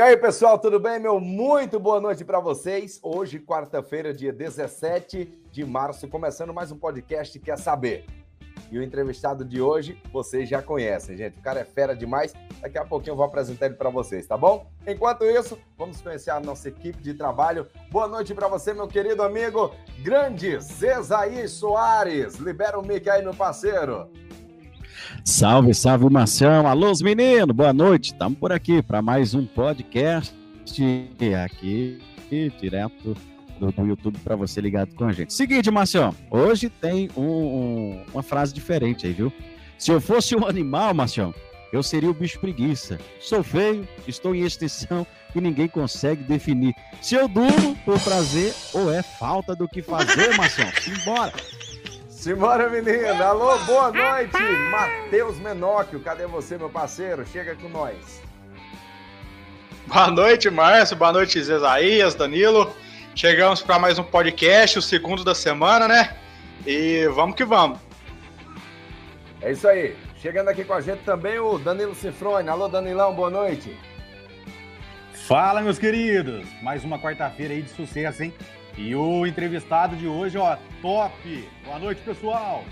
E aí, pessoal, tudo bem? Meu muito boa noite para vocês. Hoje, quarta-feira, dia 17 de março, começando mais um podcast Quer Saber. E o entrevistado de hoje, vocês já conhecem, gente. O cara é fera demais. Daqui a pouquinho eu vou apresentar ele para vocês, tá bom? Enquanto isso, vamos conhecer a nossa equipe de trabalho. Boa noite para você, meu querido amigo, grande Zezaí Soares. Libera o mic aí, meu parceiro. Salve, salve, Marcião. Alô, meninos, boa noite. Estamos por aqui para mais um podcast aqui, direto do, do YouTube para você ligado com a gente. Seguinte, Marcião, hoje tem um, um, uma frase diferente aí, viu? Se eu fosse um animal, Marcião, eu seria o bicho preguiça. Sou feio, estou em extinção e ninguém consegue definir se eu durmo por prazer ou é falta do que fazer, Marcião. Simbora! Simbora, menina! Alô, boa noite! Matheus Menóquio, cadê você, meu parceiro? Chega com nós. Boa noite, Márcio. Boa noite, Zezaías, Danilo. Chegamos para mais um podcast, o segundo da semana, né? E vamos que vamos. É isso aí. Chegando aqui com a gente também o Danilo Cifrone. Alô, Danilão, boa noite. Fala, meus queridos. Mais uma quarta-feira aí de sucesso, hein? E o entrevistado de hoje, ó, top! Boa noite, pessoal!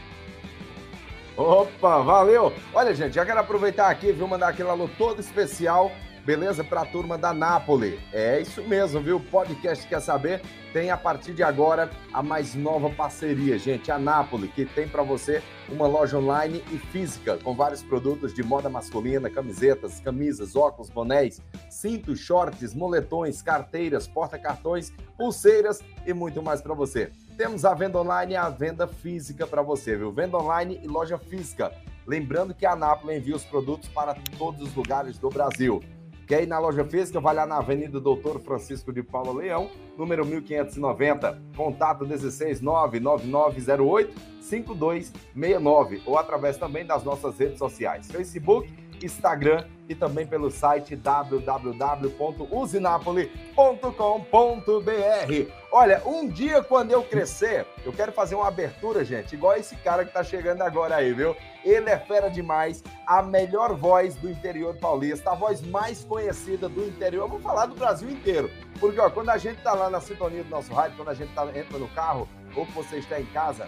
Opa, valeu! Olha, gente, já quero aproveitar aqui, viu, mandar aquele alô todo especial beleza? Para a turma da Nápoles. É isso mesmo, viu? O podcast Quer Saber tem a partir de agora a mais nova parceria, gente. A Nápoles, que tem para você uma loja online e física com vários produtos de moda masculina, camisetas, camisas, óculos, bonés, cintos, shorts, moletões, carteiras, porta-cartões, pulseiras e muito mais para você. Temos a venda online e a venda física para você, viu? Venda online e loja física. Lembrando que a Nápoles envia os produtos para todos os lugares do Brasil. Quer ir na loja física? Vai lá na Avenida Doutor Francisco de Paula Leão, número 1590. Contato 1699908 5269 ou através também das nossas redes sociais, Facebook, Instagram e também pelo site www.usinapoli.com.br. Olha, um dia quando eu crescer, eu quero fazer uma abertura, gente, igual esse cara que tá chegando agora aí, viu? Ele é fera demais, a melhor voz do interior paulista, a voz mais conhecida do interior. Eu vou falar do Brasil inteiro. Porque, ó, quando a gente tá lá na sintonia do nosso rádio, quando a gente tá, entra no carro, ou você está em casa,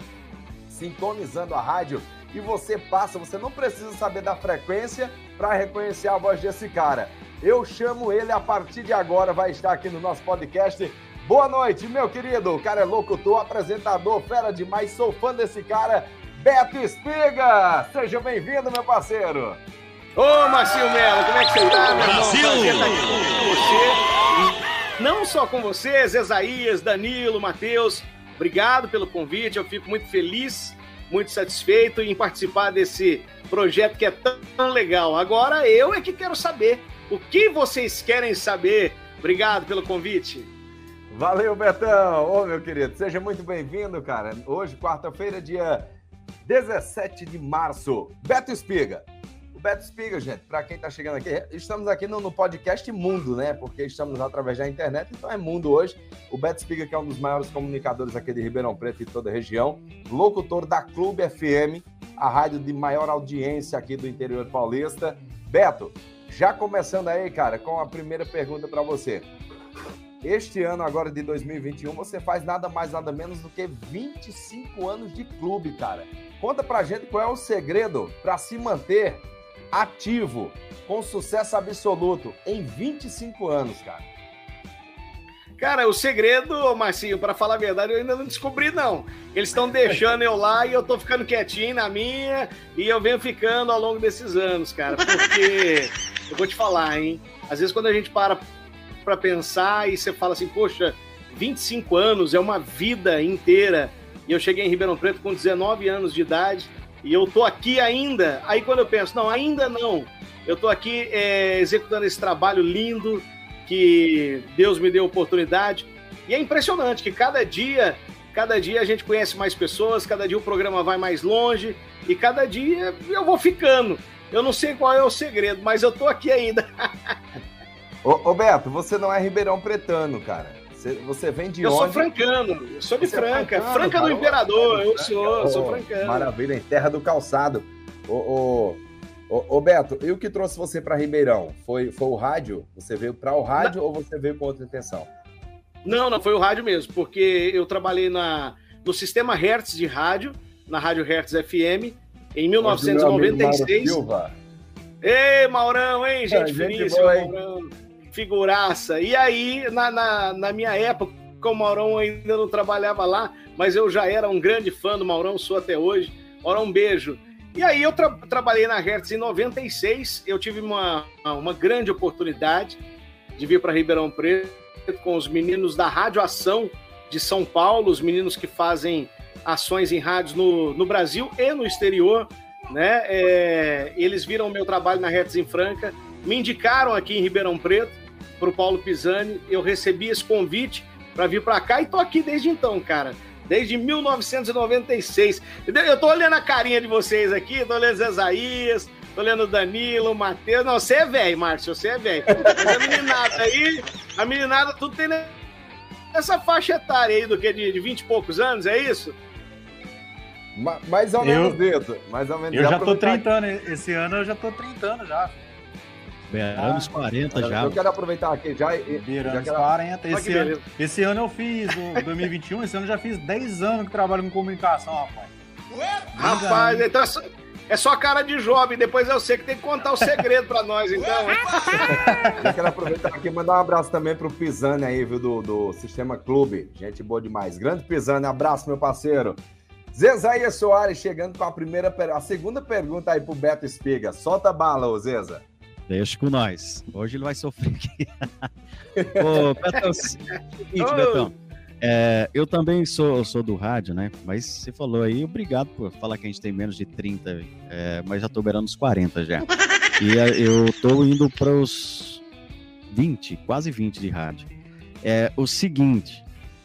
sintonizando a rádio, e você passa, você não precisa saber da frequência para reconhecer a voz desse cara. Eu chamo ele a partir de agora, vai estar aqui no nosso podcast. Boa noite, meu querido. O cara é locutor, apresentador, fera demais, sou fã desse cara. Beto Espiga! Seja bem-vindo, meu parceiro! Ô, Marcinho Melo, como é que você tá, meu Brasil! irmão? Prazer estar aqui com você. não só com você, Zezaías, Danilo, Matheus. Obrigado pelo convite, eu fico muito feliz, muito satisfeito em participar desse projeto que é tão legal. Agora eu é que quero saber o que vocês querem saber. Obrigado pelo convite. Valeu, Betão! Ô, meu querido, seja muito bem-vindo, cara. Hoje, quarta-feira, dia 17 de março. Beto Espiga. Beto Espiga, gente, para quem está chegando aqui, estamos aqui no, no, podcast Mundo, né? Porque estamos através da internet, então é Mundo hoje. O Beto Espiga, que é um dos maiores comunicadores aqui de Ribeirão Preto e toda a região, locutor da Clube FM, a rádio de maior audiência aqui do interior paulista. Beto, já começando aí, cara, com a primeira pergunta para você. Este ano, agora de 2021, você faz nada mais, nada menos do que 25 anos de clube, cara. Conta pra gente qual é o segredo para se manter ativo, com sucesso absoluto, em 25 anos, cara. Cara, o segredo, Marcinho, para falar a verdade, eu ainda não descobri, não. Eles estão deixando eu lá e eu tô ficando quietinho na minha e eu venho ficando ao longo desses anos, cara. Porque eu vou te falar, hein? Às vezes quando a gente para para pensar e você fala assim, poxa, 25 anos é uma vida inteira e eu cheguei em Ribeirão Preto com 19 anos de idade e eu tô aqui ainda. Aí quando eu penso, não, ainda não. Eu tô aqui é, executando esse trabalho lindo que Deus me deu oportunidade. E é impressionante que cada dia, cada dia a gente conhece mais pessoas, cada dia o programa vai mais longe e cada dia eu vou ficando. Eu não sei qual é o segredo, mas eu tô aqui ainda. ô, ô Beto, você não é ribeirão pretano, cara. Você vem de eu onde? Eu sou francano, eu sou de Você é Franca, é Franca do Imperador, eu sou, oh, sou francano. Maravilha, em terra do calçado. Ô, Beto, e o que trouxe você para Ribeirão? Foi, foi o rádio? Você veio para o rádio não. ou você veio com outra intenção? Não, não, foi o rádio mesmo, porque eu trabalhei na, no sistema Hertz de rádio, na Rádio Hertz FM, em 1996. Silva. Ei, Maurão, hein, gente, é, gente boa, hein? Maurão, figuraça. E aí, na, na, na minha época, o Maurão ainda não trabalhava lá, mas eu já era um grande fã do Maurão, sou até hoje. Maurão, um beijo. E aí eu tra trabalhei na Hertz em 96, eu tive uma, uma grande oportunidade de vir para Ribeirão Preto com os meninos da Rádio Ação de São Paulo, os meninos que fazem ações em rádios no, no Brasil e no exterior, né? É, eles viram o meu trabalho na Hertz em Franca, me indicaram aqui em Ribeirão Preto para o Paulo Pisani, eu recebi esse convite para vir para cá e tô aqui desde então, cara desde 1996. Eu tô olhando a carinha de vocês aqui, tô olhando Zezaías, tô olhando Danilo, Matheus. Não, você é velho, Márcio, você é velho. a meninada aí, a meninada tudo tem essa faixa etária aí do que de, de 20 e poucos anos, é isso? mais ou menos eu, isso. Mais ou menos. Eu já tô 30 anos, esse ano eu já tô 30 anos já. Beirando os 40 já. Eu quero aproveitar aqui já. Beirando os 40. Esse ano, esse ano eu fiz, o 2021, esse ano eu já fiz 10 anos que trabalho com comunicação, rapaz. Rapaz, então é só, é só cara de jovem, depois eu sei que tem que contar o segredo pra nós, então. eu quero aproveitar aqui e mandar um abraço também pro Pisani aí, viu, do, do Sistema Clube. Gente boa demais. Grande Pisani, abraço, meu parceiro. Zezaia Soares chegando com a primeira, a segunda pergunta aí pro Beto Espiga. Solta a bala, ô Zeza. Deixa com nós. Hoje ele vai sofrer aqui. Ô, Betão, seguinte, Betão. É, eu também sou, sou do rádio, né? Mas você falou aí, obrigado por falar que a gente tem menos de 30, é, mas já tô beirando os 40 já. E é, eu tô indo para os 20, quase 20 de rádio. É o seguinte,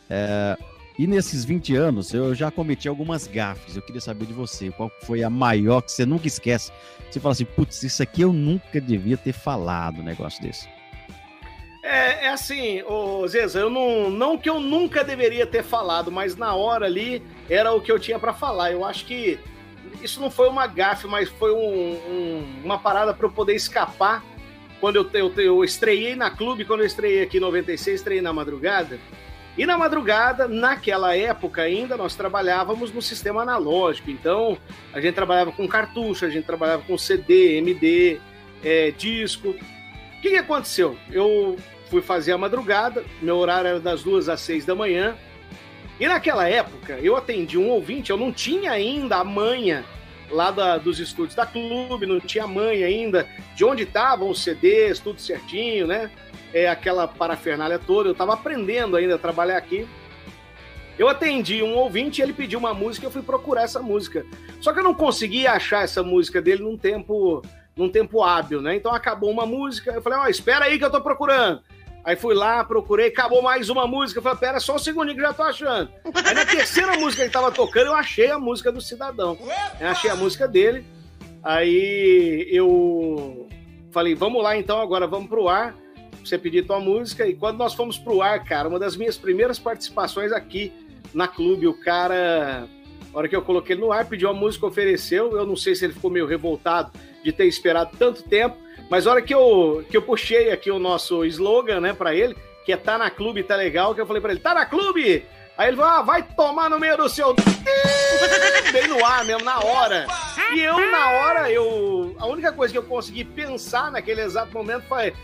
é, e nesses 20 anos eu já cometi algumas gafes. Eu queria saber de você, qual foi a maior que você nunca esquece você fala assim, putz, isso aqui eu nunca devia ter falado, um negócio desse. É, é assim, ô Zeza, eu não, não que eu nunca deveria ter falado, mas na hora ali era o que eu tinha para falar. Eu acho que isso não foi uma gafe, mas foi um, um, uma parada para eu poder escapar. Quando eu, eu, eu estreiei na clube, quando eu estreiei aqui em 96, estreiei na madrugada. E na madrugada, naquela época ainda, nós trabalhávamos no sistema analógico. Então, a gente trabalhava com cartucho, a gente trabalhava com CD, MD, é, disco. O que, que aconteceu? Eu fui fazer a madrugada, meu horário era das duas às seis da manhã. E naquela época, eu atendi um ouvinte, eu não tinha ainda a manha lá da, dos estúdios da clube, não tinha manha ainda de onde estavam os CDs, tudo certinho, né? é, aquela parafernália toda. Eu estava aprendendo ainda a trabalhar aqui. Eu atendi um ouvinte, ele pediu uma música, eu fui procurar essa música. Só que eu não consegui achar essa música dele num tempo, num tempo hábil, né? Então acabou uma música, eu falei, ó, oh, espera aí que eu tô procurando. Aí fui lá, procurei, acabou mais uma música. Falei, pera, só um segundinho que já tô achando. Aí na terceira música que tava tocando, eu achei a música do Cidadão. Eu achei a música dele. Aí eu falei, vamos lá então, agora vamos pro ar você pedir tua música. E quando nós fomos pro ar, cara, uma das minhas primeiras participações aqui na clube, o cara, na hora que eu coloquei no ar, pediu a música, ofereceu. Eu não sei se ele ficou meio revoltado de ter esperado tanto tempo, mas a hora que eu, que eu puxei aqui o nosso slogan, né, para ele, que é tá na clube, tá legal, que eu falei para ele, tá na clube! Aí ele falou, ah, vai tomar no meio do seu. Bem no ar mesmo, na hora. E eu, na hora, eu. A única coisa que eu consegui pensar naquele exato momento foi: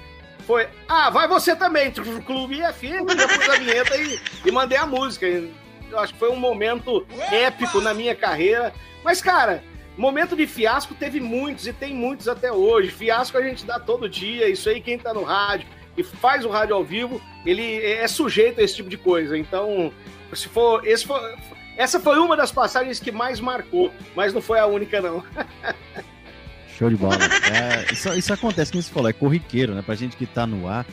foi, ah, vai você também, Clube FM, já pus a vinheta e, e mandei a música. Eu acho que foi um momento épico na minha carreira. Mas, cara, momento de fiasco teve muitos e tem muitos até hoje. Fiasco a gente dá todo dia, isso aí quem tá no rádio e faz o rádio ao vivo, ele é sujeito a esse tipo de coisa. Então, se for, esse for, essa foi uma das passagens que mais marcou, mas não foi a única não. Show de bola. É, isso, isso acontece, como você falou, é corriqueiro, né? Pra gente que tá no ar.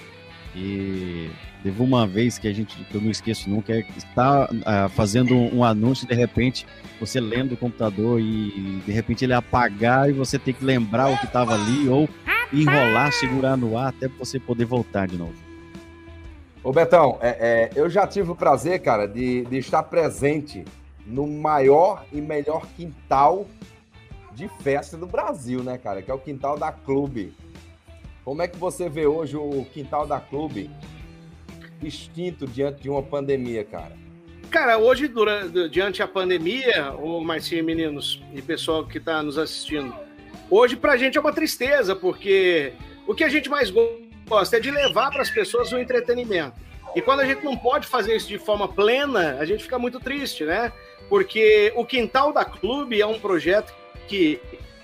E teve uma vez que a gente, que eu não esqueço nunca, é está uh, fazendo um, um, anúncio de repente você lendo o computador e de repente ele apagar e você tem que lembrar o que estava ali ou enrolar, segurar no ar até você poder voltar de novo. Ô Betão, é, é, eu já tive o prazer, cara, de, de estar presente no maior e melhor quintal de festa do Brasil, né, cara? Que é o Quintal da Clube. Como é que você vê hoje o Quintal da Clube extinto diante de uma pandemia, cara? Cara, hoje, durante, diante a pandemia, o Marcinho Meninos e pessoal que está nos assistindo, hoje pra gente é uma tristeza, porque o que a gente mais gosta é de levar para as pessoas o entretenimento. E quando a gente não pode fazer isso de forma plena, a gente fica muito triste, né? Porque o Quintal da Clube é um projeto que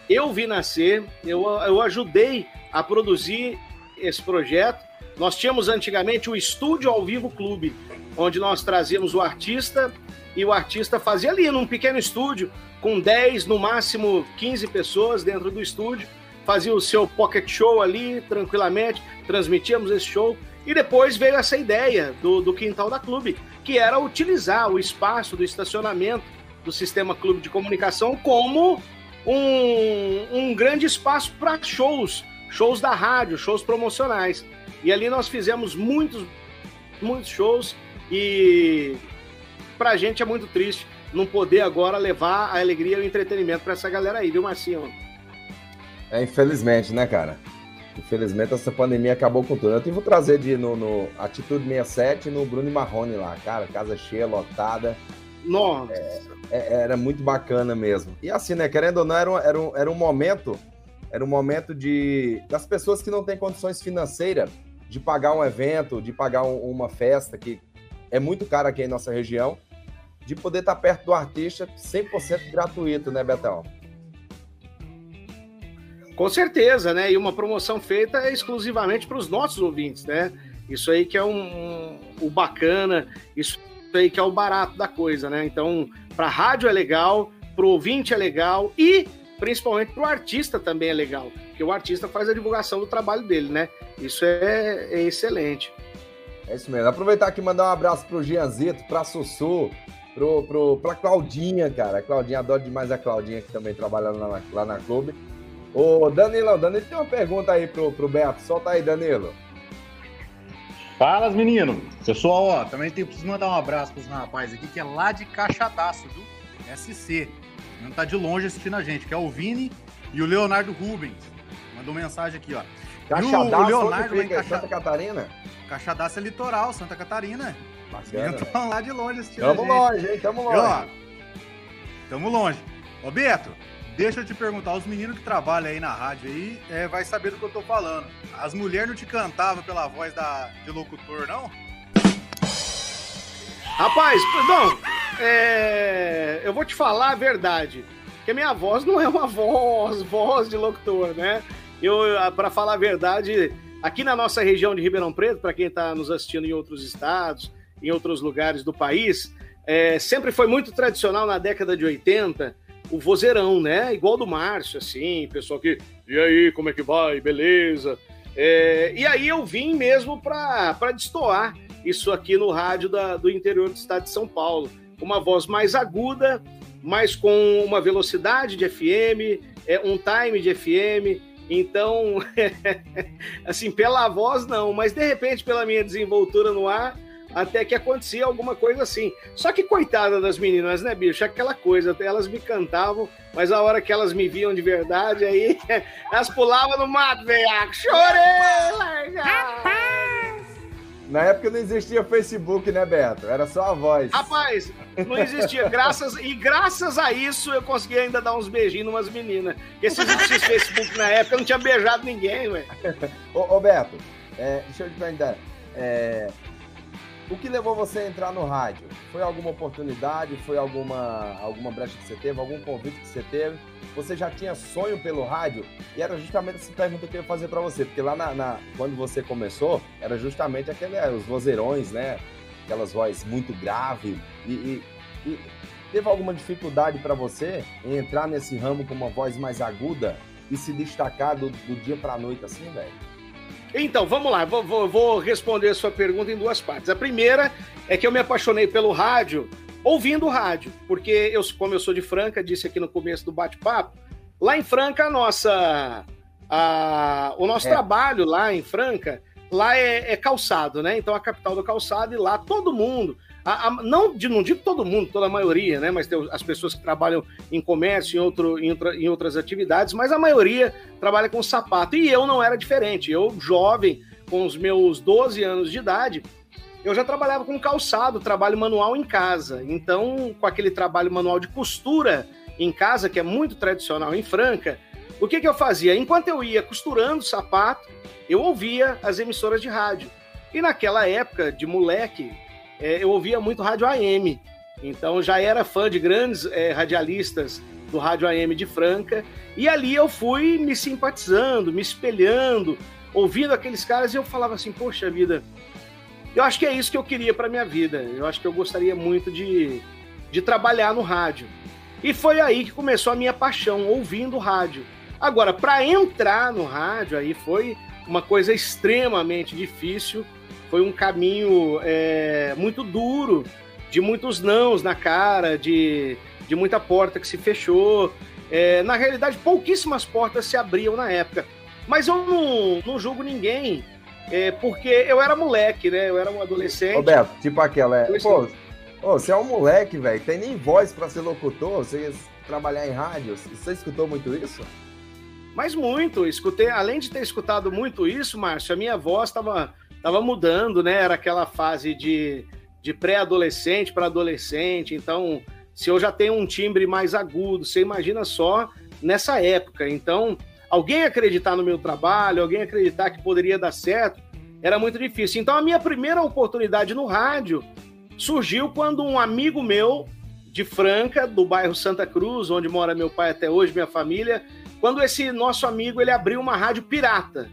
eu vi nascer, eu, eu ajudei a produzir esse projeto. Nós tínhamos antigamente o Estúdio ao Vivo Clube, onde nós trazíamos o artista e o artista fazia ali num pequeno estúdio, com 10, no máximo 15 pessoas dentro do estúdio, fazia o seu pocket show ali tranquilamente, transmitíamos esse show. E depois veio essa ideia do, do quintal da clube, que era utilizar o espaço do estacionamento do sistema clube de comunicação como um, um grande espaço para shows, shows da rádio, shows promocionais. E ali nós fizemos muitos, muitos shows e para a gente é muito triste não poder agora levar a alegria e o entretenimento para essa galera aí, viu, Marcinho? É, infelizmente, né, cara? Infelizmente, essa pandemia acabou com tudo. Eu tive que trazer de, no, no Atitude 67 no Bruno Marrone lá, cara, casa cheia, lotada. Nossa. É, é, era muito bacana mesmo. E assim, né, querendo ou não, era um, era um, era um momento, era um momento de das pessoas que não têm condições financeiras de pagar um evento, de pagar um, uma festa que é muito cara aqui em nossa região, de poder estar perto do artista 100% gratuito, né, Betão? Com certeza, né? E uma promoção feita exclusivamente para os nossos ouvintes, né? Isso aí que é um, um, o bacana, isso aí que é o barato da coisa, né? Então, para rádio é legal, para o ouvinte é legal e principalmente para o artista também é legal, porque o artista faz a divulgação do trabalho dele, né? Isso é, é excelente. É isso mesmo. Aproveitar aqui e mandar um abraço pro Gianzito, pra Sussu, pro, pro, pra Claudinha, cara. A Claudinha, adoro demais a Claudinha, que também trabalha lá na, lá na Clube. Ô, Danilo, Danilo tem uma pergunta aí pro, pro Beto. Solta aí, Danilo. Fala, menino. Pessoal, ó, também tem, preciso mandar um abraço pros rapazes aqui, que é lá de Caixadaço, viu? SC. Não tá de longe assistindo a gente, que é o Vini e o Leonardo Rubens. Mandou mensagem aqui, ó. Caixadaço, o Leonardo fica? Caixa... Santa Catarina? Caixadaço é litoral, Santa Catarina. Bacana. Estão lá de longe assistindo Tamo longe, hein? Tamo longe. E, ó, tamo longe. Ô, Beto, Deixa eu te perguntar, os meninos que trabalham aí na rádio aí, é, vai saber do que eu tô falando. As mulheres não te cantavam pela voz da, de locutor, não? Rapaz, não, é, eu vou te falar a verdade, que a minha voz não é uma voz, voz de locutor, né? Eu, para falar a verdade, aqui na nossa região de Ribeirão Preto, para quem está nos assistindo em outros estados, em outros lugares do país, é, sempre foi muito tradicional na década de 80 o vozeirão, né? Igual do Márcio, assim, pessoal que. E aí, como é que vai? Beleza? É, e aí eu vim mesmo para destoar isso aqui no rádio da, do interior do estado de São Paulo. Uma voz mais aguda, mas com uma velocidade de FM, é, um time de FM. Então, assim, pela voz não, mas de repente pela minha desenvoltura no ar, até que acontecia alguma coisa assim. Só que coitada das meninas, né, bicho? Aquela coisa, até elas me cantavam, mas a hora que elas me viam de verdade, aí elas pulavam no mato, velho. Chorei, larga! Na época não existia Facebook, né, Beto? Era só a voz. Rapaz, não existia. Graças, e graças a isso eu consegui ainda dar uns beijinhos numas meninas. Porque se não existisse Facebook na época, eu não tinha beijado ninguém, velho. ô, ô, Beto, é, deixa eu te perguntar. É, o que levou você a entrar no rádio? Foi alguma oportunidade? Foi alguma, alguma brecha que você teve? Algum convite que você teve? Você já tinha sonho pelo rádio? E era justamente essa pergunta que eu ia fazer para você, porque lá na, na, quando você começou, era justamente aquele, é, os vozeirões, né? Aquelas vozes muito graves. E, e, e teve alguma dificuldade para você em entrar nesse ramo com uma voz mais aguda e se destacar do, do dia para noite assim, velho? Então, vamos lá, vou, vou, vou, responder a sua pergunta em duas partes. A primeira é que eu me apaixonei pelo rádio ouvindo rádio, porque eu, como eu sou de Franca, disse aqui no começo do bate-papo, lá em Franca, a nossa, a, o nosso é. trabalho lá em Franca lá é, é, calçado, né? Então a capital do calçado e lá todo mundo, a, a, não, não digo todo mundo, toda a maioria, né? Mas tem as pessoas que trabalham em comércio, em, outro, em, outra, em outras atividades, mas a maioria trabalha com sapato. E eu não era diferente. Eu, jovem, com os meus 12 anos de idade, eu já trabalhava com calçado, trabalho manual em casa. Então, com aquele trabalho manual de costura em casa, que é muito tradicional em Franca, o que, que eu fazia? Enquanto eu ia costurando sapato, eu ouvia as emissoras de rádio. E naquela época, de moleque, é, eu ouvia muito rádio AM. Então já era fã de grandes é, radialistas do rádio AM de Franca. E ali eu fui me simpatizando, me espelhando, ouvindo aqueles caras e eu falava assim: Poxa vida, eu acho que é isso que eu queria para minha vida. Eu acho que eu gostaria muito de, de trabalhar no rádio. E foi aí que começou a minha paixão, ouvindo rádio. Agora, para entrar no rádio, aí foi uma coisa extremamente difícil, foi um caminho é, muito duro, de muitos nãos na cara, de, de muita porta que se fechou. É, na realidade, pouquíssimas portas se abriam na época. Mas eu não, não julgo ninguém, é, porque eu era moleque, né? Eu era um adolescente. Roberto, tipo aquela, é, pô, você é um moleque, velho, tem nem voz para ser locutor, você trabalhar em rádio, você escutou muito isso? Mas muito, escutei, além de ter escutado muito isso, Márcio, a minha voz estava tava mudando, né? Era aquela fase de, de pré-adolescente para adolescente, então se eu já tenho um timbre mais agudo, você imagina só nessa época. Então, alguém acreditar no meu trabalho, alguém acreditar que poderia dar certo, era muito difícil. Então, a minha primeira oportunidade no rádio surgiu quando um amigo meu de Franca, do bairro Santa Cruz, onde mora meu pai até hoje, minha família, quando esse nosso amigo ele abriu uma rádio pirata,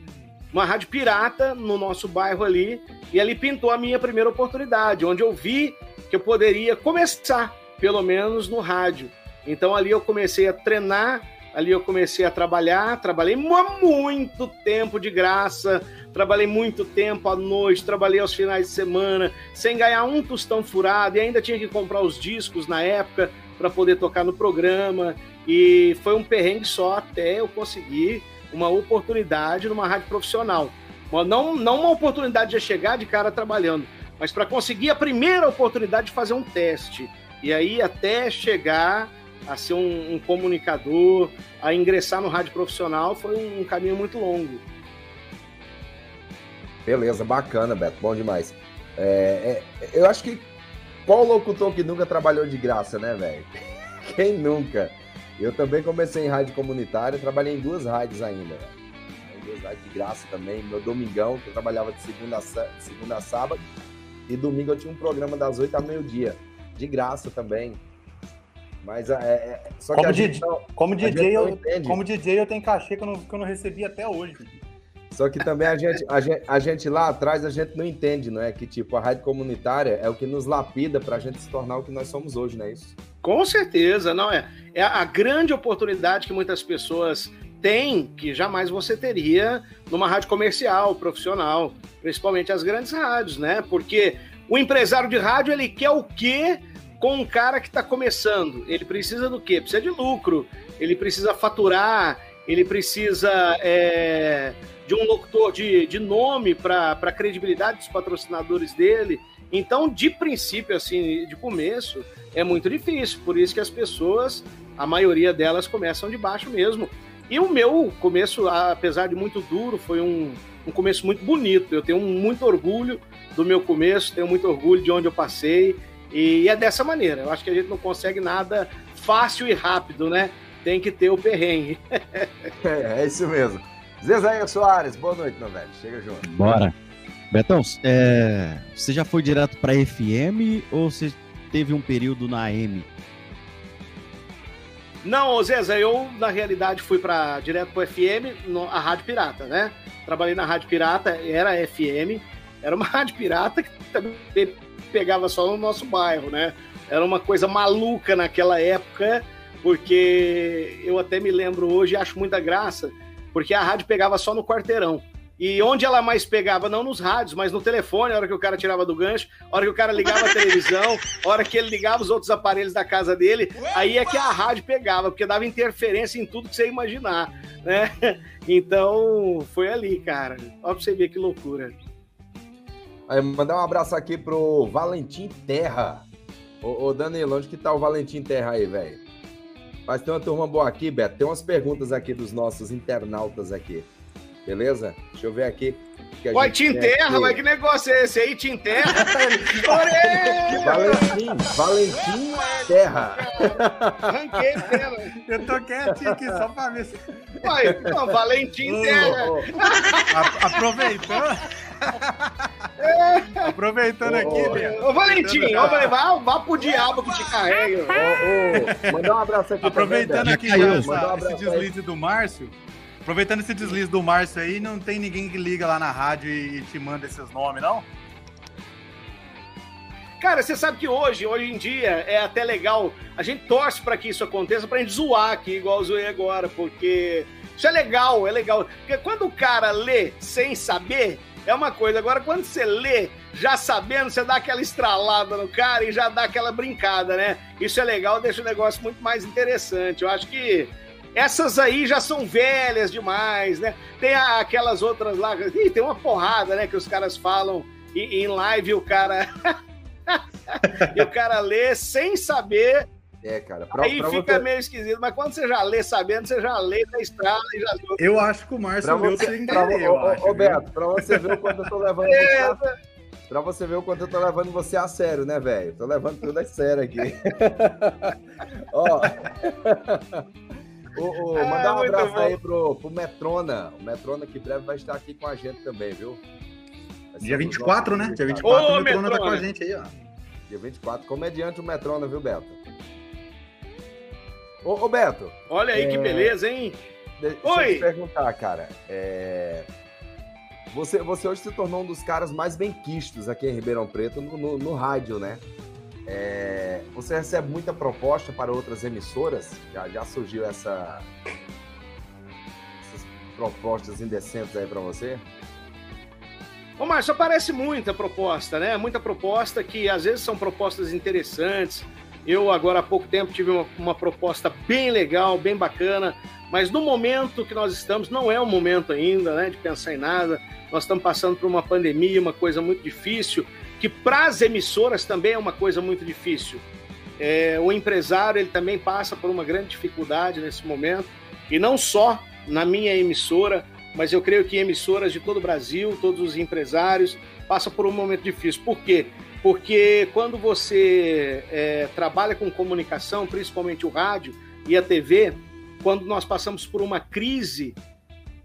uma rádio pirata no nosso bairro ali, e ali pintou a minha primeira oportunidade, onde eu vi que eu poderia começar, pelo menos no rádio. Então ali eu comecei a treinar, ali eu comecei a trabalhar, trabalhei muito tempo de graça, trabalhei muito tempo à noite, trabalhei aos finais de semana, sem ganhar um tostão furado, e ainda tinha que comprar os discos na época para poder tocar no programa. E foi um perrengue só até eu conseguir uma oportunidade numa rádio profissional. Não, não uma oportunidade de chegar de cara trabalhando, mas para conseguir a primeira oportunidade de fazer um teste. E aí, até chegar a ser um, um comunicador, a ingressar no rádio profissional, foi um, um, caminho muito longo. Beleza, bacana, Beto, bom demais. É, é, eu acho que qual locutor que nunca trabalhou de graça, né, velho? Quem nunca? Eu também comecei em rádio comunitária, trabalhei em duas rádios ainda. Em duas rádios de graça também. Meu domingão, que eu trabalhava de segunda a, de segunda a sábado. E domingo eu tinha um programa das 8 ao meio-dia. De graça também. Mas é, é só como que DJ, não, como, DJ eu, como DJ eu tenho cachê que eu não, que eu não recebi até hoje. Só que também a gente, a gente, a gente lá atrás, a gente não entende, não é? Que tipo, a rádio comunitária é o que nos lapida para a gente se tornar o que nós somos hoje, não é isso? Com certeza, não é? É a grande oportunidade que muitas pessoas têm, que jamais você teria numa rádio comercial, profissional, principalmente as grandes rádios, né? Porque o empresário de rádio, ele quer o quê com um cara que está começando? Ele precisa do quê? Precisa de lucro, ele precisa faturar, ele precisa é, de um locutor de, de nome para a credibilidade dos patrocinadores dele. Então, de princípio, assim, de começo, é muito difícil. Por isso que as pessoas, a maioria delas, começam de baixo mesmo. E o meu começo, apesar de muito duro, foi um, um começo muito bonito. Eu tenho muito orgulho do meu começo, tenho muito orgulho de onde eu passei. E é dessa maneira. Eu acho que a gente não consegue nada fácil e rápido, né? Tem que ter o perrengue. é, é isso mesmo. Zezaia Soares, boa noite, meu velho. Chega junto. Bora. Betão, é, você já foi direto para FM ou você teve um período na AM? Não, Zeza, eu na realidade fui para direto para FM, no, a Rádio Pirata, né? Trabalhei na Rádio Pirata, era FM, era uma rádio pirata que também pegava só no nosso bairro, né? Era uma coisa maluca naquela época, porque eu até me lembro hoje e acho muita graça, porque a rádio pegava só no quarteirão. E onde ela mais pegava, não nos rádios, mas no telefone, a hora que o cara tirava do gancho, a hora que o cara ligava a televisão, a hora que ele ligava os outros aparelhos da casa dele, aí é que a rádio pegava, porque dava interferência em tudo que você imaginar, né? Então, foi ali, cara. Ó pra você ver que loucura. Aí, mandar um abraço aqui pro Valentim Terra. Ô, ô Danilo, onde que tá o Valentim Terra aí, velho? Mas tem uma turma boa aqui, Beto. Tem umas perguntas aqui dos nossos internautas aqui. Beleza? Deixa eu ver aqui. Ué, te enterra, mas que negócio é esse aí? Te enterra? Valentim, Valentim Terra. Arranquei terra. Eu tô quietinho aqui só pra ver se. Ué, não, Valentim Terra. A- aproveitando. aproveitando aqui, Ô, Beto. Ô, Valentim, ô, Valentim, vá, pro diabo que te carrega. Mandar um abraço aqui Aproveitando também, aqui já um essa, abraço esse aí. deslize do Márcio. Aproveitando esse deslize do Márcio aí, não tem ninguém que liga lá na rádio e, te manda esses nomes, não? Cara, você sabe que hoje, hoje em dia, é até legal. A gente torce pra que isso aconteça, pra gente zoar aqui, igual eu zoei agora, porque isso é legal, é legal. Porque quando o cara lê sem saber, é uma coisa. Agora, quando você lê já sabendo, você dá aquela estralada no cara e já dá aquela brincada, né? Isso é legal, deixa o negócio muito mais interessante. Eu acho que essas aí já são velhas demais, né? Tem aquelas outras lá, Ih, tem uma porrada, né, que os caras falam em live e o cara. e o cara lê sem saber, É, cara. Pra, aí pra fica você, meio esquisito. Mas quando você já lê sabendo, você já lê na estrada e já. Eu acho que o Márcio leu você, sem entender, ô? Beto, pra você ver o quanto eu tô levando É, você. Pra você ver o quanto eu tô levando você a sério, né, velho? Tô levando tudo a sério aqui. Ó. Ô, ô, Ah, mandar um abraço bom. aí pro, pro Metrona. O Metrona que breve vai estar aqui com a gente também, viu? Dia um dos 24, né? Dia entrevistados. 24 Ô, o Metrona tá com a Metrona. gente aí, ó. Dia 24, comediante o Metrona, viu, Beto? Ô, ô Beto, Olha aí que É. beleza, hein? de- deixa Oi. eu te perguntar, cara. é, Você, você hoje se tornou um dos caras mais bem quistos aqui em Ribeirão Preto no, no- no rádio, né? É, Você recebe muita proposta para outras emissoras? Já, já surgiu essa... essas propostas indecentes aí para você? Ô, Márcio, aparece muita proposta, né? Muita proposta que às vezes são propostas interessantes. Eu, agora há pouco tempo, tive uma, uma proposta bem legal, bem bacana, mas no momento que nós estamos, não é o momento ainda, né, de pensar em nada. Nós estamos passando por uma pandemia, uma coisa muito difícil, que para as emissoras também é uma coisa muito difícil. É, o empresário ele também passa por uma grande dificuldade nesse momento, e não só na minha emissora, mas eu creio que emissoras de todo o Brasil, todos os empresários, passam por um momento difícil. Por quê? Porque quando você é, trabalha com comunicação, principalmente o rádio e a TV, quando nós passamos por uma crise,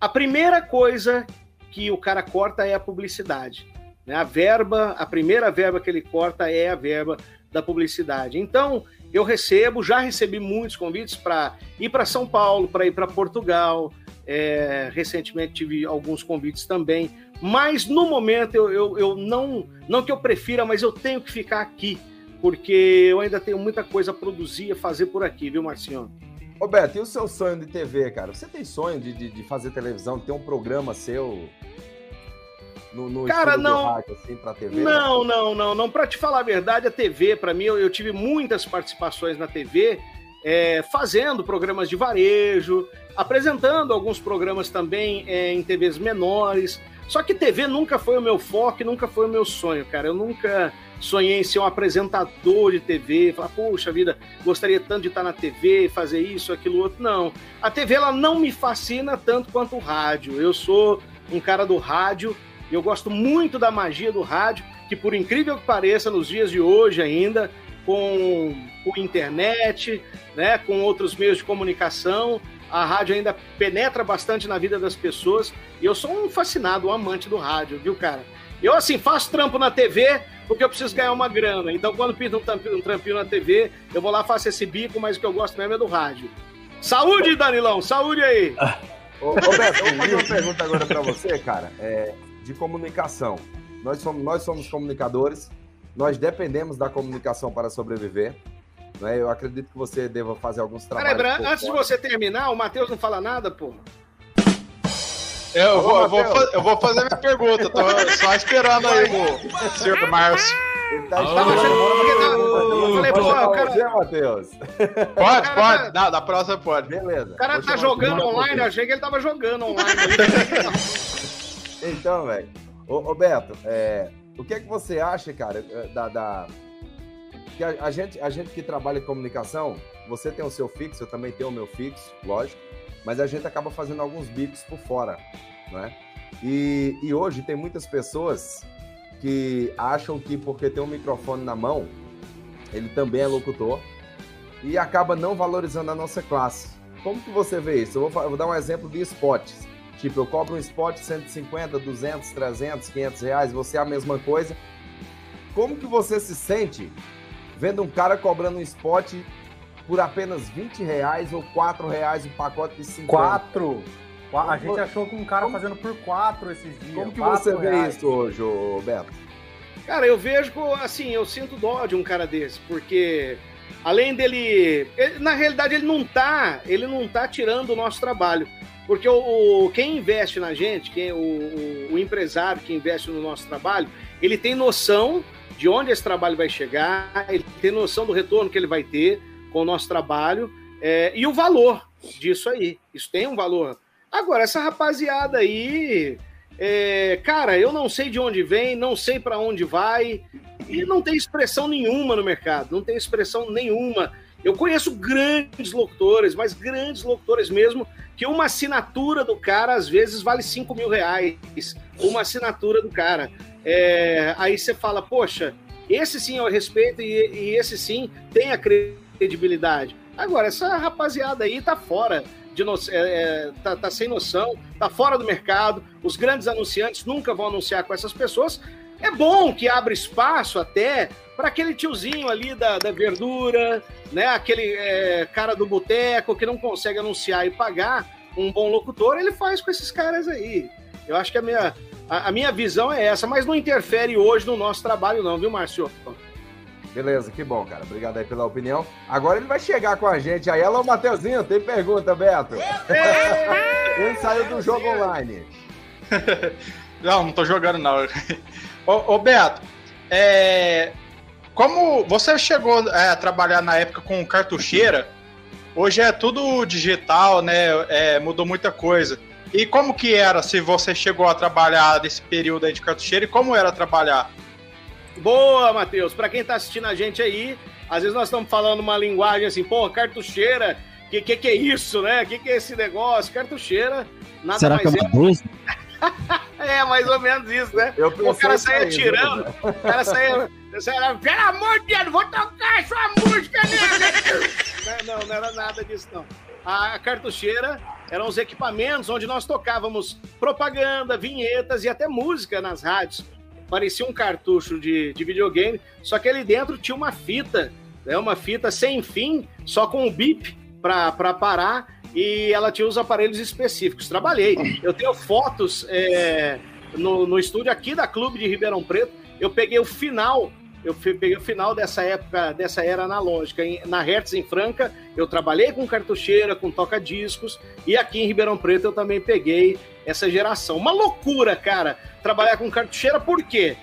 a primeira coisa que o cara corta é a publicidade. Né? A verba, a primeira verba que ele corta é a verba da publicidade. Então, eu recebo, já recebi muitos convites para ir para São Paulo, para ir para Portugal, é, recentemente tive alguns convites também, mas no momento eu, eu, eu não, não que eu prefira, mas eu tenho que ficar aqui, porque eu ainda tenho muita coisa a produzir, a fazer por aqui, viu, Marcinho? Ô Beto, e o seu sonho de TV, cara? Você tem sonho de, de, de fazer televisão, ter um programa seu no, no Cara, não. rádio, assim, pra TV? Não, não, não, não. Para te falar a verdade, a TV, para mim, eu, eu tive muitas participações na TV, é, fazendo programas de varejo, apresentando alguns programas também é, em TVs menores. Só que TV nunca foi o meu foco, nunca foi o meu sonho, cara. Eu nunca sonhei em ser um apresentador de TV, falar, poxa vida, gostaria tanto de estar na TV, fazer isso, aquilo, outro. Não. A TV, ela não me fascina tanto quanto o rádio. Eu sou um cara do rádio, e eu gosto muito da magia do rádio, que por incrível que pareça, nos dias de hoje ainda, com, com internet, né, com outros meios de comunicação, a rádio ainda penetra bastante na vida das pessoas. E eu sou um fascinado, um amante do rádio, viu, cara? Eu, assim, faço trampo na TV porque eu preciso ganhar uma grana. Então, quando pinta um trampinho, na TV, eu vou lá, faço esse bico, mas o que eu gosto mesmo é do rádio. Saúde, Danilão! Saúde aí! Ô, ô Beto, eu vou fazer uma pergunta agora pra você, cara, é, de comunicação. Nós somos, nós somos comunicadores, nós dependemos da comunicação para sobreviver. Né? Eu acredito que você deva fazer alguns Peraí, trabalhos. Bran, por antes de você terminar, o Matheus não fala nada, pô. Eu vou, eu, vou, eu vou fazer minha pergunta, tô só esperando aí o senhor Márcio. Ele tá pô, o cara, Você, Matheus. Pode, pode, da, da próxima pode. Beleza. o cara tá jogando online, eu achei que ele tava jogando online. Então, velho. Ô, ô, Beto, é, O que é que você acha, cara, eh, da. da... Que a, a, gente, a gente que trabalha em comunicação, você tem o seu fixo, eu também tenho o meu fixo, lógico, mas a gente acaba fazendo alguns bicos por fora, né? E, e hoje tem muitas pessoas que acham que porque tem um microfone na mão, ele também é locutor e acaba não valorizando a nossa classe. Como que você vê isso? Eu vou, eu vou dar um exemplo de spots. Tipo, eu cobro um spot 150, 200, 300, 500 reais, você é a mesma coisa. Como que você se sente vendo um cara cobrando um spot por apenas 20 reais ou 4 reais o um pacote de 50? 4? A gente achou que um cara como, fazendo por 4 esses dias. Como que você vê isso hoje, Beto? Cara, eu vejo, assim, eu sinto dó de um cara desse, porque além dele, ele, na realidade ele não tá, ele não tá tirando o nosso trabalho. Porque o, o quem investe na gente, quem, o, o, empresário que investe no nosso trabalho, ele tem noção de onde esse trabalho vai chegar, ele tem noção do retorno que ele vai ter com o nosso trabalho é, e o valor disso aí. Isso tem um valor. Agora, essa rapaziada aí, é, cara, eu não sei de onde vem, não sei para onde vai e não tem expressão nenhuma no mercado, não tem expressão nenhuma. Eu conheço grandes locutores, mas grandes locutores mesmo, que uma assinatura do cara às vezes vale 5 mil reais. Uma assinatura do cara. É, aí você fala, poxa, esse sim eu respeito e, e esse sim tem a credibilidade. Agora, essa rapaziada aí tá fora. De no, é, é, tá, tá sem noção, tá fora do mercado. Os grandes anunciantes nunca vão anunciar com essas pessoas. É bom que abra espaço até para aquele tiozinho ali da, da verdura, né? Aquele é, cara do boteco que não consegue anunciar e pagar um bom locutor, ele faz com esses caras aí. Eu acho que a minha, a, a minha visão é essa, mas não interfere hoje no nosso trabalho, não, viu, Márcio? Beleza, que bom, cara. Obrigado aí pela opinião. Agora ele vai chegar com a gente aí. Alô, Mateuzinho, tem pergunta, Beto? ele saiu do jogo online. Não, não tô jogando, não. Ô, ô Beto, é, como você chegou é, a trabalhar na época com cartucheira, hoje é tudo digital, né? É, mudou muita coisa. E como que era se você chegou a trabalhar nesse período aí de cartucheira e como era trabalhar? Boa, Matheus. Para quem tá assistindo a gente aí, às vezes nós estamos falando uma linguagem assim, pô, cartucheira, que que, que é isso, né? Que que é esse negócio? Cartucheira, nada Será mais que é uma é. é, mais ou menos isso, né? o cara saia né? tirando, o cara saia pelo amor de Deus, vou tocar sua música, né? não, não era nada disso, não. A cartucheira eram os equipamentos onde nós tocávamos propaganda, vinhetas e até música nas rádios. Parecia um cartucho de, de videogame, só que ali dentro tinha uma fita, né, uma fita sem fim, só com o bip para parar, e ela tinha os aparelhos específicos. Trabalhei. Eu tenho fotos é, no, no estúdio aqui da Clube de Ribeirão Preto. Eu peguei o final eu peguei o final dessa época, dessa era analógica. Na Hertz em Franca, eu trabalhei com cartucheira, com toca-discos, e aqui em Ribeirão Preto eu também peguei essa geração. Uma loucura, cara, trabalhar com cartucheira, por quê?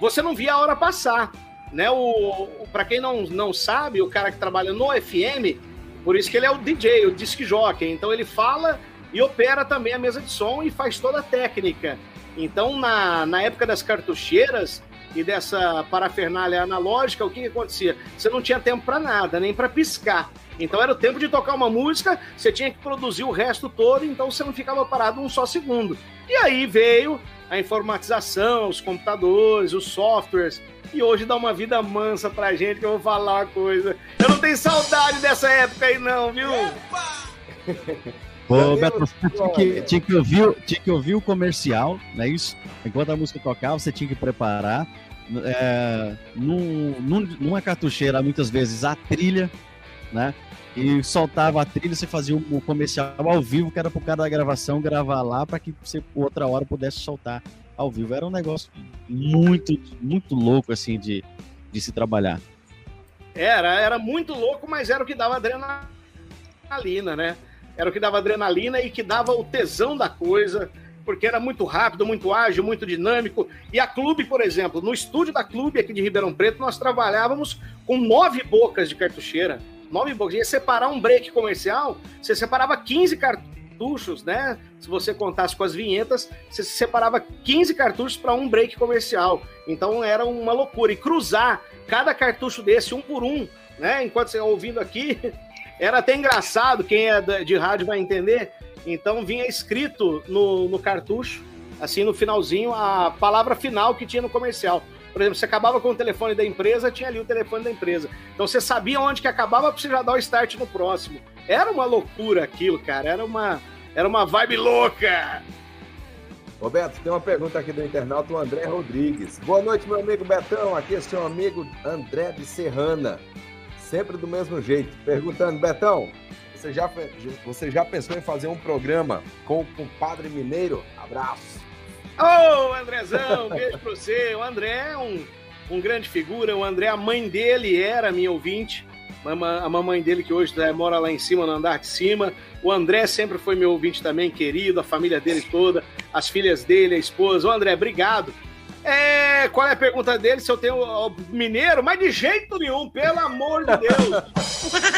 Você não via a hora passar. Né? O, o para quem não, não sabe, o cara que trabalha no FM, por isso que ele é o DJ, o disc jockey. Então ele fala e opera também a mesa de som e faz toda a técnica. Então, na, na época das cartucheiras, e dessa parafernália analógica, o que, que acontecia? Você não tinha tempo para nada, nem para piscar. Então era o tempo de tocar uma música, você tinha que produzir o resto todo, então você não ficava parado um só segundo. E aí veio a informatização, os computadores, os softwares, e hoje dá uma vida mansa pra gente, que eu vou falar uma coisa. Eu não tenho saudade dessa época aí, não, viu? Ô, Beto, você tinha que, tinha, que ouvir, tinha que ouvir o comercial, não é isso? Enquanto a música tocava, você tinha que preparar é, num, num, numa cartucheira, muitas vezes, a trilha, né? E soltava a trilha, você fazia um comercial ao vivo, que era pro cara da gravação gravar lá, para que você, outra hora, pudesse soltar ao vivo. Era um negócio muito, muito louco, assim, de, de se trabalhar. Era, era muito louco, mas era o que dava adrenalina, né? Era o que dava adrenalina e que dava o tesão da coisa porque era muito rápido, muito ágil, muito dinâmico. E a Clube, por exemplo, no estúdio da Clube aqui de Ribeirão Preto, nós trabalhávamos com nove bocas de cartucheira. Nove. Ia separar um break comercial, você separava 15 cartuchos né? Se você contasse com as vinhetas, você separava 15 cartuchos para um break comercial. Então era uma loucura. E cruzar cada cartucho desse um por um, né? Enquanto você está ouvindo aqui, era até engraçado, quem é de rádio vai entender. Então vinha escrito no, no cartucho, assim no finalzinho, a palavra final que tinha no comercial. Por exemplo, você acabava com o telefone da empresa, tinha ali o telefone da empresa. Então você sabia onde que acabava para você já dar o start no próximo. Era uma loucura aquilo, cara. Era uma, era uma vibe louca. Roberto, tem uma pergunta aqui do internauta, o André Rodrigues. Boa noite, meu amigo Betão. Aqui é seu amigo André de Serrana. Sempre do mesmo jeito. Perguntando, Betão, você já, você já pensou em fazer um programa com o Padre Mineiro? Abraço. Ô, oh, Andrezão, beijo pra você. O André é um, um grande figura. O André, a mãe dele era minha ouvinte. A mamãe dele, que hoje né, mora lá em cima, no andar de cima. O André sempre foi meu ouvinte também, querido. A família dele toda, as filhas dele, a esposa. Ô, André, obrigado. É, qual é a pergunta dele? Se eu tenho mineiro? Mas de jeito nenhum, pelo amor de Deus.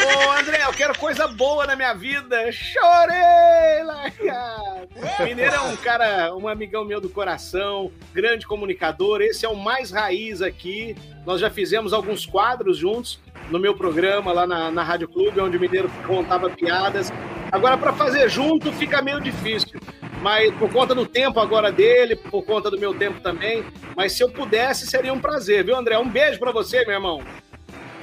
Ô, André, eu quero coisa boa na minha vida. Chorei, largado. Mineiro é um cara, um amigão meu do coração, grande comunicador. Esse é o mais raiz aqui. Nós já fizemos alguns quadros juntos no meu programa lá na, na Rádio Clube, onde o Mineiro contava piadas. Agora, para fazer junto, fica meio difícil mas por conta do tempo agora dele, por conta do meu tempo também. Mas se eu pudesse, seria um prazer, viu, André? Um beijo para você, meu irmão.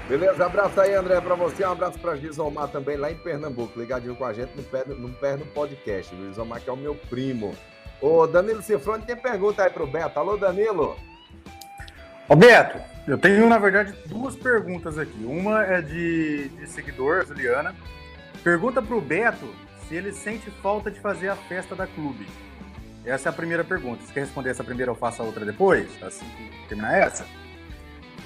Beleza, abraço aí, André, para você. Um abraço para Gisomar também, lá em Pernambuco, ligadinho com a gente no pé, no pé no podcast. O Gisomar, que é o meu primo. Ô, Danilo Cifrone tem pergunta aí pro Beto. Alô, Danilo. Ô, Beto, eu tenho, na verdade, duas perguntas aqui. Uma é de, de seguidor, Juliana. Pergunta pro Beto se ele sente falta de fazer a festa da clube. Essa é a primeira pergunta. Você quer responder essa primeira ou faça a outra depois? Assim que terminar essa?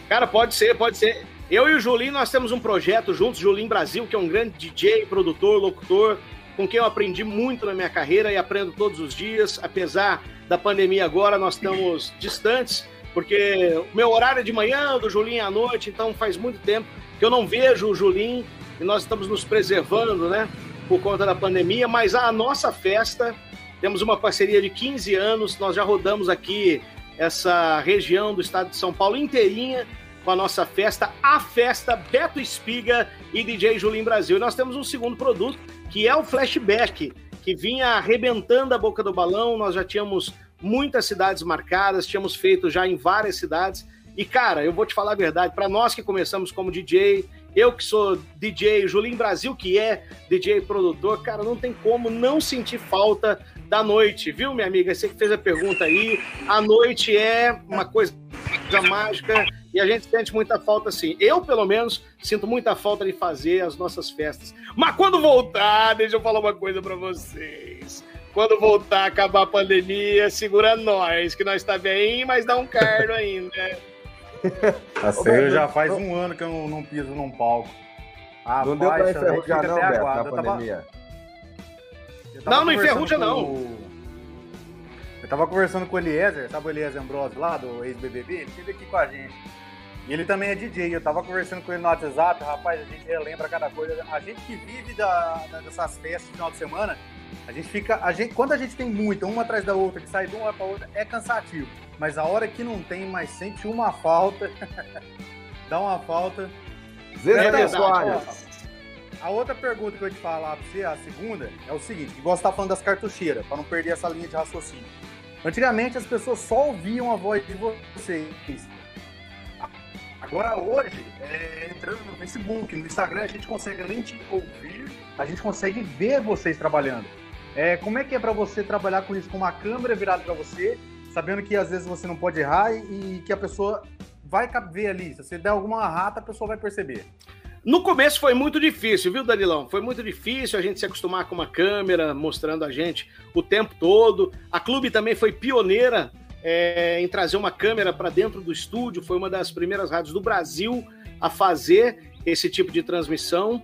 Cara, pode ser, pode ser. Eu e o Julinho, nós temos um projeto juntos, Julinho Brasil, que é um grande DJ, produtor, locutor, com quem eu aprendi muito na minha carreira e aprendo todos os dias. Apesar da pandemia agora, nós estamos distantes, porque o meu horário é de manhã, do Julinho à noite, então faz muito tempo que eu não vejo o Julinho e nós estamos nos preservando, né? Por conta da pandemia, mas a nossa festa, temos uma parceria de 15 anos, nós já rodamos aqui essa região do estado de São Paulo inteirinha com a nossa festa, a festa Beto Espiga e DJ Julim Brasil. E nós temos um segundo produto, que é o Flashback, que vinha arrebentando a boca do balão, nós já tínhamos muitas cidades marcadas, tínhamos feito já em várias cidades. E cara, eu vou te falar a verdade, para nós que começamos como DJ, eu que sou DJ, Julinho Brasil que é DJ produtor, cara, não tem como não sentir falta da noite, viu, minha amiga? Você que fez a pergunta aí, a noite é uma coisa mágica e a gente sente muita falta assim. Eu, pelo menos, sinto muita falta de fazer as nossas festas. Mas quando voltar, deixa eu falar uma coisa para vocês. Quando voltar, acabar a pandemia, segura nós, que nós tá bem, mas dá um carno ainda. Assim, já faz um ano que eu não, não piso num palco. Ah, não deu pra enferrujar não, Beto, na pandemia. Tava... Não, não enferruja não. O... Eu tava conversando com o Eliezer, sabe o Eliezer Ambrosio lá, do ex-BBB? Ele esteve aqui com a gente. E ele também é DJ. Eu tava conversando com ele no WhatsApp, rapaz, a gente relembra cada coisa. A gente que vive da, dessas festas no final de semana, a gente fica. A gente, quando a gente tem muita, uma atrás da outra, que sai de uma para outra, é cansativo. Mas a hora que não tem, mas sente uma falta, dá uma falta. É Soares. A outra pergunta que eu ia te falar pra você, a segunda, é o seguinte: igual você tá falando das cartucheiras, para não perder essa linha de raciocínio. Antigamente as pessoas só ouviam a voz de vocês. Agora hoje, é, entrando no Facebook, no Instagram, a gente consegue além de ouvir, a gente consegue ver vocês trabalhando. É, como é que é para você trabalhar com isso, com uma câmera virada para você, sabendo que às vezes você não pode errar e, que a pessoa vai ver ali. Se você der alguma rata, a pessoa vai perceber. No começo foi muito difícil, viu, Danilão? Foi muito difícil a gente se acostumar com uma câmera mostrando a gente o tempo todo. A Clube também foi pioneira é, em trazer uma câmera para dentro do estúdio, foi uma das primeiras rádios do Brasil a fazer esse tipo de transmissão.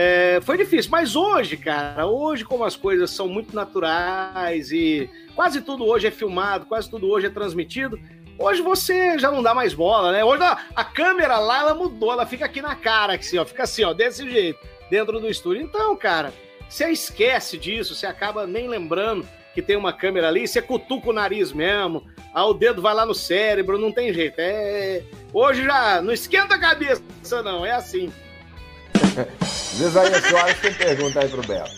É, foi difícil, mas hoje, cara, hoje, como as coisas são muito naturais e quase tudo hoje é filmado, quase tudo hoje é transmitido, hoje você já não dá mais bola, né? Hoje a, a câmera lá, ela mudou, ela fica aqui na cara, assim, ó, fica assim, ó, desse jeito, dentro do estúdio. Então, cara, você esquece disso, você acaba nem lembrando que tem uma câmera ali, você cutuca o nariz mesmo, aí o dedo vai lá no cérebro, não tem jeito. É... Hoje já não esquenta a cabeça, não, é assim. Zezaia Soares tem pergunta aí pro Beto.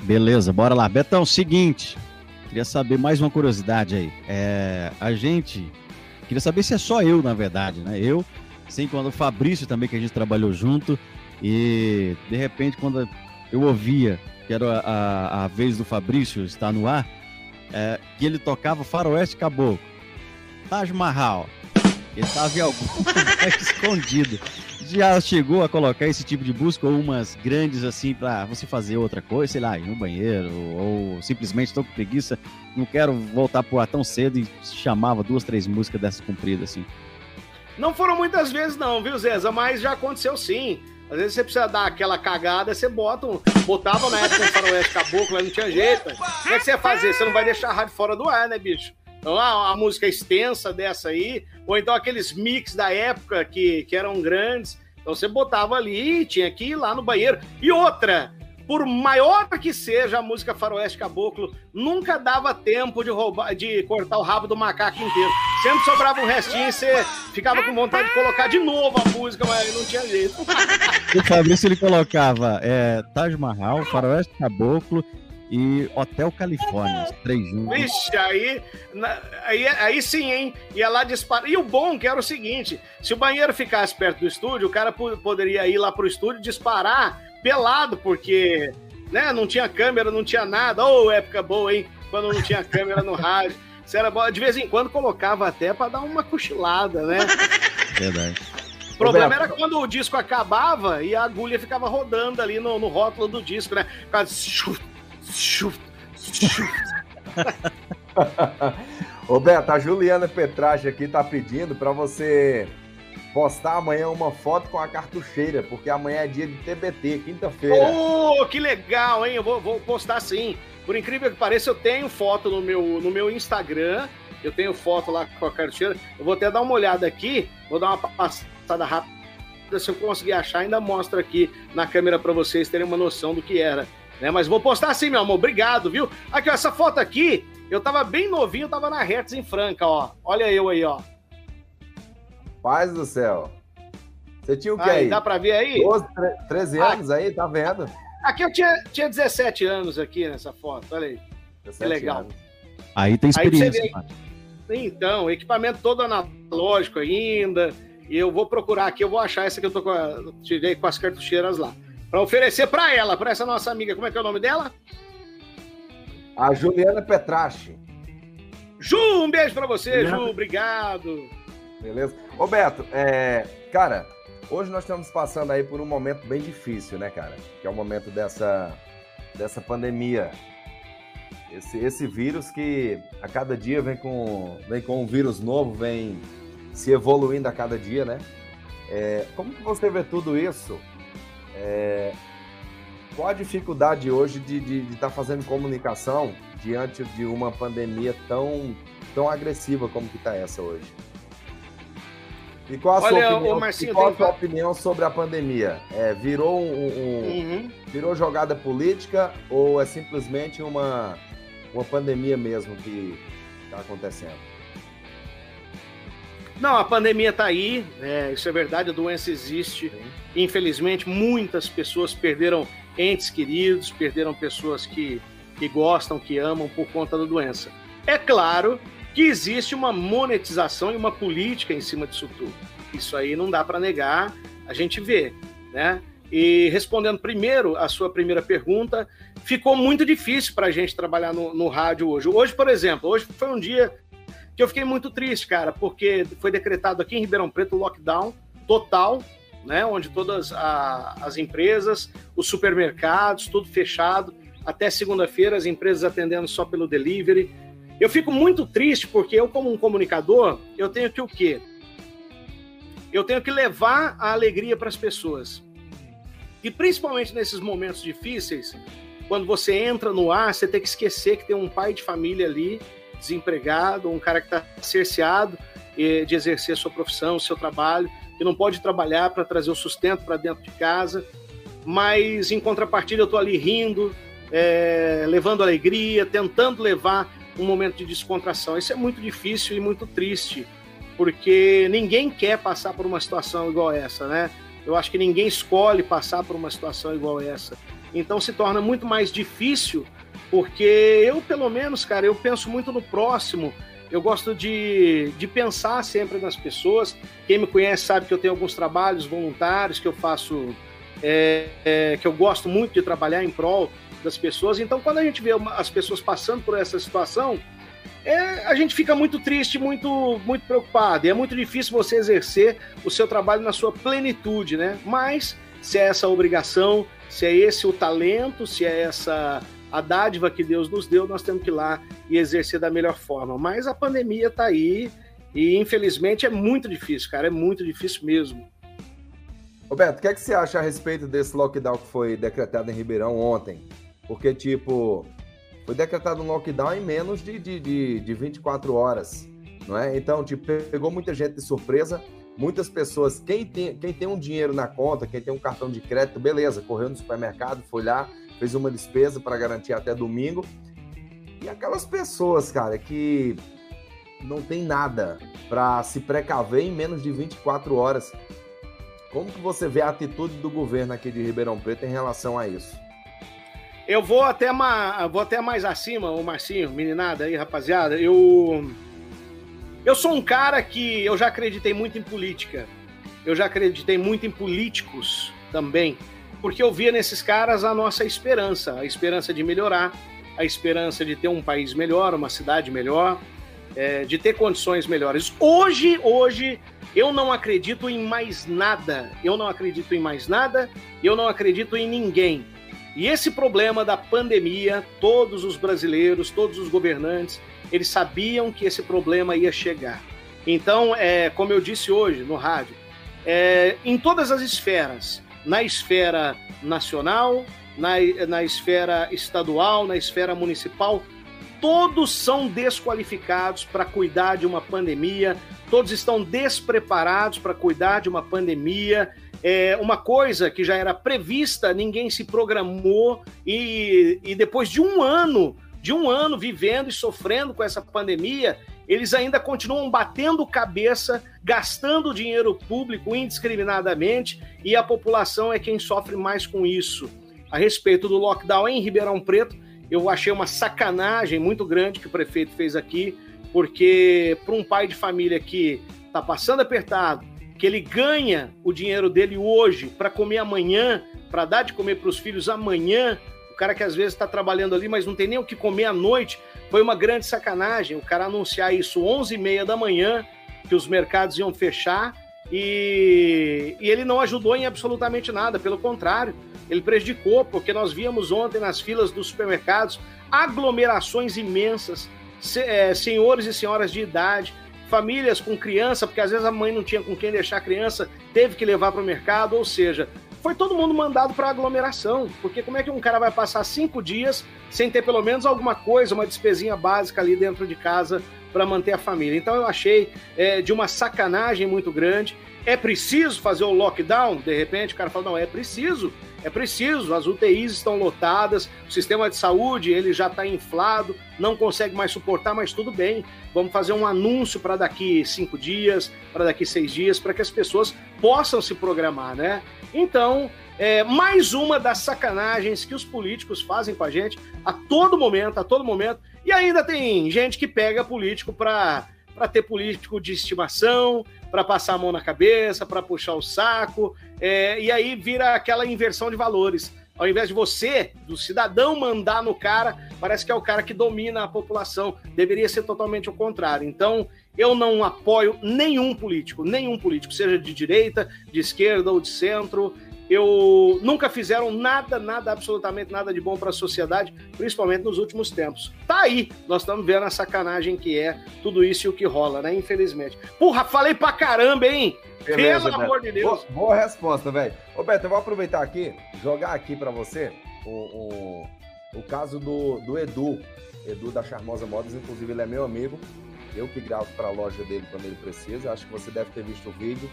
Beleza, bora lá. Betão, seguinte, queria saber mais uma curiosidade aí. É, a gente, queria saber se é só eu, na verdade, né? Eu, sim, quando o Fabrício também, que a gente trabalhou junto, e de repente, quando eu ouvia que era a, a vez do Fabrício estar no ar, é, que ele tocava Faroeste Caboclo, Taj Mahal. Ele estava em algum lugar escondido. Já chegou a colocar esse tipo de busca ou umas grandes assim para você fazer outra coisa, sei lá, ir no banheiro ou simplesmente estou com preguiça, não quero voltar pro ar tão cedo e chamava duas, três músicas dessas compridas assim. Não foram muitas vezes não, viu, Zeza? Mas já aconteceu sim. Às vezes você precisa dar aquela cagada, você bota um, botava na época um faroeste caboclo, não tinha jeito. Como é que você ia fazer? Você não vai deixar a rádio fora do ar, né, bicho? Então, a, a música extensa dessa aí, ou então aqueles mix da época que, que eram grandes. Então você botava ali, tinha que ir lá no banheiro. E outra, por maior que seja a música Faroeste Caboclo, nunca dava tempo de roubar, de cortar o rabo do macaco inteiro. Sempre sobrava um restinho e você ficava com vontade de colocar de novo a música, mas não tinha jeito. o Fabrício ele colocava é, Taj Mahal, Faroeste Caboclo e Hotel Califórnia, os três juntos. Vixe, aí, aí, aí sim, hein? Ia lá disparar. E o bom que era o seguinte: se o banheiro ficasse perto do estúdio, o cara poderia ir lá pro estúdio disparar pelado, porque né, não tinha câmera, não tinha nada. Ô, oh, época boa, hein? Quando não tinha câmera no rádio. Você era boa. De vez em quando colocava até para dar uma cochilada, né? Verdade. O problema era quando o disco acabava e a agulha ficava rodando ali no, no rótulo do disco, né? Ficava... Ô Beto, a Juliana Petrage aqui tá pedindo para você postar amanhã uma foto com a cartucheira, porque amanhã é dia de TBT, quinta-feira. Oh, que legal, hein? Eu vou, vou, postar sim. Por incrível que pareça, eu tenho foto no meu, no meu Instagram. Eu tenho foto lá com a cartucheira. Eu vou até dar uma olhada aqui, vou dar uma passada rápida. Se eu conseguir achar, ainda mostra aqui na câmera para vocês terem uma noção do que era. Né? Mas vou postar sim, meu amor. Obrigado, viu? Aqui, ó, essa foto aqui, eu tava bem novinho, tava na Hertz em Franca, ó. Olha eu aí, ó. Paz do céu. Você tinha o quê aí? aí? Dá pra ver aí? 12, 13 ah, anos aí, tá vendo? Aqui eu tinha, tinha 17 anos aqui nessa foto, olha aí. Que legal. Anos. Aí tem experiência. Aí então, equipamento todo analógico ainda. E eu vou procurar aqui, eu vou achar essa que eu tô com a, tirei com as cartucheiras lá. Para oferecer para ela, para essa nossa amiga. Como é que é o nome dela? A Juliana Petrache. Ju, um beijo para você, Juliana. Ju. Obrigado. Beleza? Ô, Beto, é, cara, hoje nós estamos passando aí por um momento bem difícil, né, cara? Que é o momento dessa, dessa pandemia. Esse, esse vírus que a cada dia vem com, vem com um vírus novo, vem se evoluindo a cada dia, né? É, como que você vê tudo isso? É, qual a dificuldade hoje de estar de, de tá fazendo comunicação diante de uma pandemia tão, tão agressiva como que está essa hoje? E qual a, Olha, sua, opinião, Marcinho, qual a sua opinião sobre a pandemia? É, virou um, um uhum. virou jogada política ou é simplesmente uma, uma pandemia mesmo que está acontecendo? Não, a pandemia está aí, é, isso é verdade, a doença existe. Sim. Infelizmente, muitas pessoas perderam entes queridos, perderam pessoas que, que gostam, que amam por conta da doença. É claro que existe uma monetização e uma política em cima disso tudo. Isso aí não dá para negar, a gente vê, né? E respondendo primeiro a sua primeira pergunta, ficou muito difícil para a gente trabalhar no, no rádio hoje. Hoje, por exemplo, hoje foi um dia que eu fiquei muito triste, cara, porque foi decretado aqui em Ribeirão Preto o lockdown total, né? Onde todas a, as empresas, os supermercados, tudo fechado. Até segunda-feira, as empresas atendendo só pelo delivery eu fico muito triste porque eu, como um comunicador, eu tenho que o quê? Eu tenho que levar a alegria para as pessoas. E principalmente nesses momentos difíceis, quando você entra no ar, você tem que esquecer que tem um pai de família ali, desempregado, um cara que está cerceado de exercer sua profissão, seu trabalho, que não pode trabalhar para trazer o sustento para dentro de casa. mas em contrapartida eu estou ali rindo, é, levando alegria, tentando levar um momento de descontração. Isso é muito difícil e muito triste, porque ninguém quer passar por uma situação igual essa, né? Eu acho que ninguém escolhe passar por uma situação igual essa. Então se torna muito mais difícil, porque eu, pelo menos, cara, eu penso muito no próximo. Eu gosto de, de pensar sempre nas pessoas. Quem me conhece sabe que eu tenho alguns trabalhos voluntários que eu faço, é, é, que eu gosto muito de trabalhar em prol das pessoas. Então, quando a gente vê uma, as pessoas passando por essa situação, é, a gente fica muito triste, muito, muito preocupado. E é muito difícil você exercer o seu trabalho na sua plenitude, né? Mas se é essa obrigação, se é esse o talento, se é essa a dádiva que Deus nos deu, nós temos que ir lá e exercer da melhor forma. Mas a pandemia está aí e infelizmente é muito difícil, cara, é muito difícil mesmo. Roberto, o que, é que você acha a respeito desse lockdown que foi decretado em Ribeirão ontem? Porque, tipo, foi decretado um lockdown em menos de, de, de, de 24 horas, não é? Então, tipo, pegou muita gente de surpresa, muitas pessoas, quem tem, quem tem um dinheiro na conta, quem tem um cartão de crédito, beleza, correu no supermercado, foi lá, fez uma despesa para garantir até domingo. E aquelas pessoas, cara, que não tem nada para se precaver em menos de 24 horas. Como que você vê a atitude do governo aqui de Ribeirão Preto em relação a isso? Eu vou até, ma, vou até mais acima, o Marcinho, meninada aí, rapaziada. Eu eu sou um cara que eu já acreditei muito em política. Eu já acreditei muito em políticos também, porque eu via nesses caras a nossa esperança, a esperança de melhorar, a esperança de ter um país melhor, uma cidade melhor, é, de ter condições melhores. Hoje, hoje, eu não acredito em mais nada. Eu não acredito em mais nada. Eu não acredito em ninguém. E esse problema da pandemia, todos os brasileiros, todos os governantes, eles sabiam que esse problema ia chegar. Então, é, como eu disse hoje no rádio, é, em todas as esferas, na esfera nacional, na, na esfera estadual, na esfera municipal, todos são desqualificados para cuidar de uma pandemia, todos estão despreparados para cuidar de uma pandemia. É, uma coisa que já era prevista, ninguém se programou e, e depois de um ano, de um ano vivendo e sofrendo com essa pandemia, eles ainda continuam batendo cabeça, gastando dinheiro público indiscriminadamente e a população é quem sofre mais com isso. A respeito do lockdown em Ribeirão Preto, eu achei uma sacanagem muito grande que o prefeito fez aqui, porque para um pai de família que está passando apertado, que ele ganha o dinheiro dele hoje para comer amanhã, para dar de comer para os filhos amanhã, cara que às vezes está trabalhando ali, mas não tem nem o que comer à noite, foi uma grande sacanagem. O cara anunciar isso 11h30 da manhã, que os mercados iam fechar, e, e ele não ajudou em absolutamente nada, pelo contrário, ele prejudicou, porque nós víamos ontem nas filas dos supermercados aglomerações imensas, se, é, senhores e senhoras de idade, famílias com criança, porque às vezes a mãe não tinha com quem deixar a criança, teve que levar para o mercado, ou seja, foi todo mundo mandado para aglomeração, porque como é que um cara vai passar cinco dias sem ter pelo menos alguma coisa, uma despesinha básica ali dentro de casa para manter a família? Então eu achei é, de uma sacanagem muito grande. É preciso fazer o lockdown? De repente o cara fala, não, é preciso, é preciso, as UTIs estão lotadas, o sistema de saúde ele já está inflado, não consegue mais suportar, mas tudo bem. Vamos fazer um anúncio para daqui cinco dias, para daqui seis dias, para que as pessoas possam se programar, né? Então, é mais uma das sacanagens que os políticos fazem com a gente a todo momento, a todo momento. E ainda tem gente que pega político para ter político de estimação, para passar a mão na cabeça, para puxar o saco, é, e aí vira aquela inversão de valores. Ao invés de você, do cidadão, mandar no cara, parece que é o cara que domina a população. Deveria ser totalmente o contrário. Então, eu não apoio nenhum político, nenhum político, seja de direita, de esquerda ou de centro eu nunca fizeram nada, nada, absolutamente nada de bom para a sociedade, principalmente nos últimos tempos. Tá aí, nós estamos vendo a sacanagem que é tudo isso e o que rola, né? Infelizmente. Porra, falei pra caramba, hein? Beleza, Pelo Beto. amor de Deus. Boa, boa resposta, velho. Ô, Beto, eu vou aproveitar aqui, jogar aqui para você o, o, o caso do, do Edu, Edu da Charmosa Modas, inclusive ele é meu amigo. Eu que gravo para a loja dele quando ele precisa. Acho que você deve ter visto o vídeo.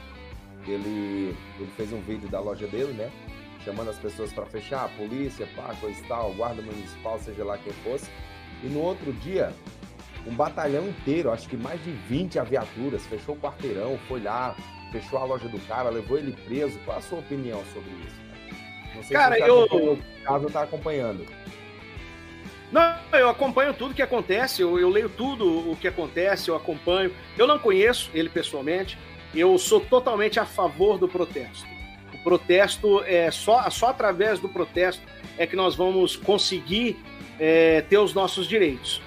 Ele, ele fez um vídeo da loja dele, né? chamando as pessoas para fechar, polícia, pá, coisa e tal, guarda municipal, seja lá quem fosse. E no outro dia, um batalhão inteiro, acho que mais de 20 aviaturas, fechou o quarteirão, foi lá, fechou a loja do cara, levou ele preso. Qual a sua opinião sobre isso? Não sei cara, se você eu. Caso tá acompanhando. Não, eu acompanho tudo que acontece, eu, eu, leio tudo o que acontece, eu acompanho. Eu não conheço ele pessoalmente, eu sou totalmente a favor do protesto. O protesto é só, só através do protesto é que nós vamos conseguir é, ter os nossos direitos.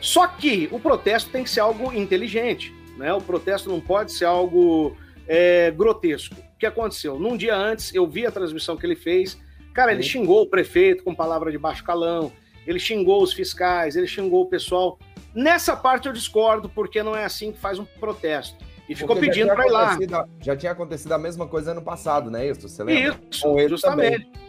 Só que o protesto tem que ser algo inteligente, né? O protesto não pode ser algo é, grotesco. O que aconteceu? Num dia antes, eu vi a transmissão que ele fez. Cara, ele xingou o prefeito com palavra de baixo calão, ele xingou os fiscais, ele xingou o pessoal. Nessa parte eu discordo, porque não é assim que faz um protesto. E ficou porque pedindo para ir lá. Já tinha acontecido a mesma coisa ano passado, né, isso? Você lembra? Isso, justamente. Também.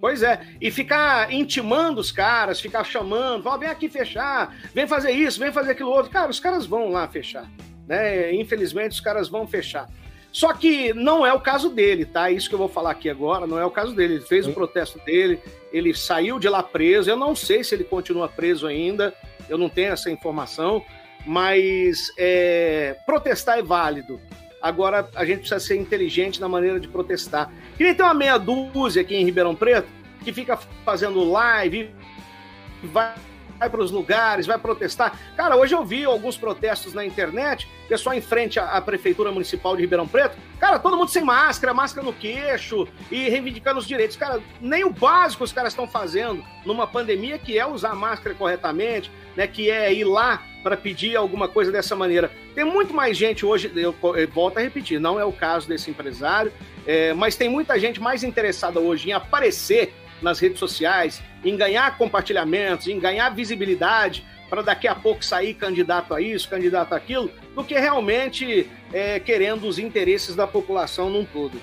Pois é, e ficar intimando os caras, ficar chamando, vem aqui fechar, vem fazer isso, vem fazer aquilo outro. Cara, os caras vão lá fechar, né? Infelizmente, os caras vão fechar. Só que não é o caso dele, tá? Isso que eu vou falar aqui agora, não é o caso dele. Ele fez Sim. o protesto dele, ele saiu de lá preso. Eu não sei se ele continua preso ainda, eu não tenho essa informação, mas é, protestar é válido. Agora a gente precisa ser inteligente na maneira de protestar. Queria ter uma meia dúzia aqui em Ribeirão Preto que fica fazendo live, vai vai para os lugares, vai protestar. Cara, hoje eu vi alguns protestos na internet, pessoal em frente à, Prefeitura Municipal de Ribeirão Preto, cara, todo mundo sem máscara, máscara no queixo e reivindicando os direitos. Cara, nem o básico os caras estão fazendo numa pandemia, que é usar máscara corretamente, né, que é ir lá para pedir alguma coisa dessa maneira. Tem muito mais gente hoje, eu, eu volto a repetir, não é o caso desse empresário, é, mas tem muita gente mais interessada hoje em aparecer nas redes sociais, em ganhar compartilhamentos, em ganhar visibilidade, para daqui a pouco sair candidato a isso, candidato a aquilo, do que realmente é, querendo os interesses da população num todo.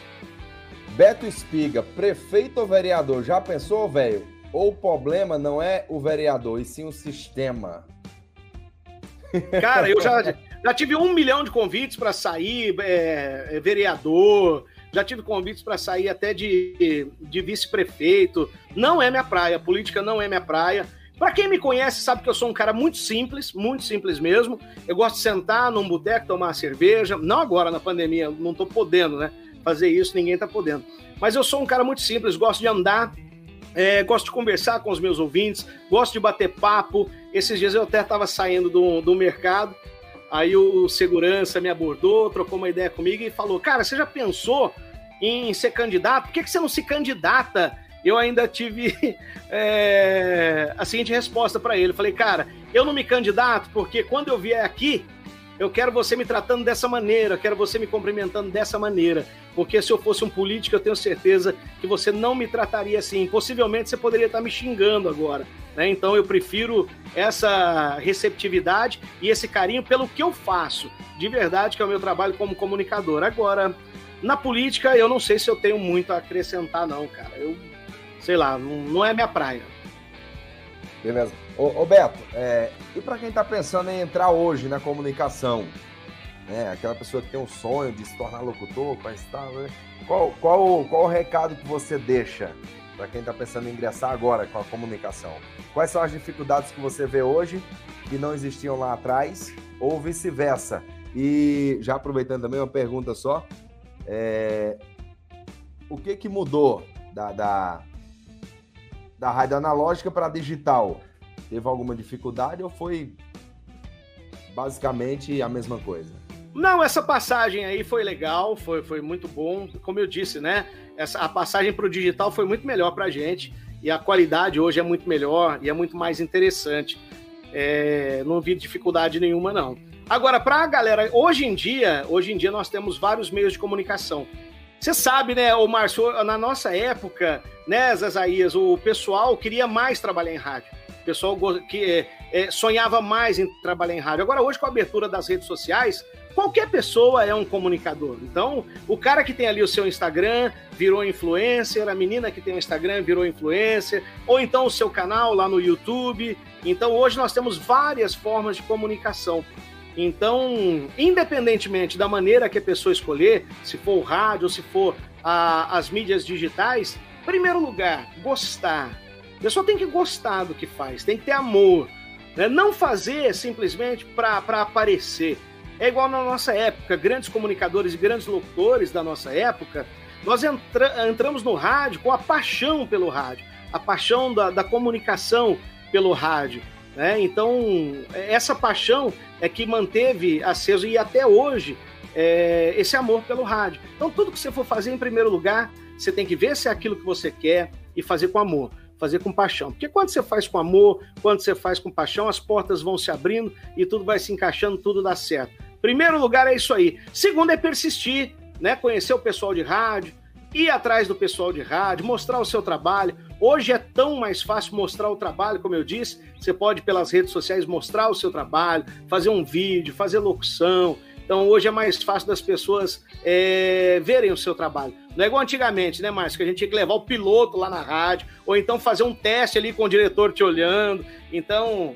Beto Espiga, prefeito ou vereador, já pensou, velho? Ou o problema não é o vereador, e sim o sistema? Cara, eu já, já tive um milhão de convites para sair, é, é vereador, já tive convites para sair até de, de vice-prefeito. Não é minha praia, política não é minha praia. Para quem me conhece, sabe que eu sou um cara muito simples, muito simples mesmo. Eu gosto de sentar num boteco, tomar uma cerveja. Não agora na pandemia, não estou podendo, né? Fazer isso, ninguém está podendo. Mas eu sou um cara muito simples, gosto de andar, é, gosto de conversar com os meus ouvintes, gosto de bater papo. Esses dias eu até estava saindo do, do mercado Aí o segurança me abordou, trocou uma ideia comigo e falou: Cara, você já pensou em ser candidato? Por que, que você não se candidata? Eu ainda tive é, a seguinte resposta para ele: Falei, cara, eu não me candidato porque quando eu vier aqui, eu quero você me tratando dessa maneira, eu quero você me cumprimentando dessa maneira. Porque se eu fosse um político, eu tenho certeza que você não me trataria assim. Possivelmente você poderia estar me xingando agora. Né? Então eu prefiro essa receptividade e esse carinho pelo que eu faço, de verdade, que é o meu trabalho como comunicador. Agora, na política, eu não sei se eu tenho muito a acrescentar, não, cara. Eu, sei lá, não, não é minha praia. Beleza. Ô, ô Beto, é, e para quem está pensando em entrar hoje na comunicação, né, aquela pessoa que tem um sonho de se tornar locutor, para estar, né, qual, qual, qual o recado que você deixa para quem está pensando em ingressar agora com a comunicação? Quais são as dificuldades que você vê hoje que não existiam lá atrás, ou vice-versa? E já aproveitando também uma pergunta só, é, o que que mudou da, da, da rádio analógica para digital? Teve alguma dificuldade ou foi basicamente a mesma coisa? Não, essa passagem aí foi legal, foi, foi muito bom. Como eu disse, né? Essa, a passagem para o digital foi muito melhor para a gente e a qualidade hoje é muito melhor e é muito mais interessante. É, não vi dificuldade nenhuma, não. Agora, para a galera, hoje em dia, hoje em dia nós temos vários meios de comunicação. Você sabe, né, o Márcio, na nossa época, né, Zazaías, o pessoal queria mais trabalhar em rádio pessoal que é, sonhava mais em trabalhar em rádio. Agora, hoje, com a abertura das redes sociais, qualquer pessoa é um comunicador. Então, o cara que tem ali o seu Instagram virou influencer, a menina que tem o Instagram virou influencer, ou então o seu canal lá no YouTube. Então, hoje nós temos várias formas de comunicação. Então, independentemente da maneira que a pessoa escolher, se for o rádio se for a, as mídias digitais, primeiro lugar, gostar. A pessoa tem que gostar do que faz, tem que ter amor. Né? Não fazer simplesmente para aparecer. É igual na nossa época, grandes comunicadores e grandes locutores da nossa época, nós entra, entramos no rádio com a paixão pelo rádio, a paixão da, da comunicação pelo rádio. Né? Então, essa paixão é que manteve aceso e até hoje é, esse amor pelo rádio. Então, tudo que você for fazer, em primeiro lugar, você tem que ver se é aquilo que você quer e fazer com amor, fazer com paixão. Porque quando você faz com amor, quando você faz com paixão, as portas vão se abrindo e tudo vai se encaixando, tudo dá certo. Primeiro lugar é isso aí. Segundo é persistir, né? Conhecer o pessoal de rádio, ir atrás do pessoal de rádio, mostrar o seu trabalho. Hoje é tão mais fácil mostrar o trabalho, como eu disse. Você pode, pelas redes sociais, mostrar o seu trabalho, fazer um vídeo, fazer locução. Então, hoje é mais fácil das pessoas é, verem o seu trabalho. Não é igual antigamente, né, Márcio? Que a gente tinha que levar o piloto lá na rádio, ou então fazer um teste ali com o diretor te olhando. Então,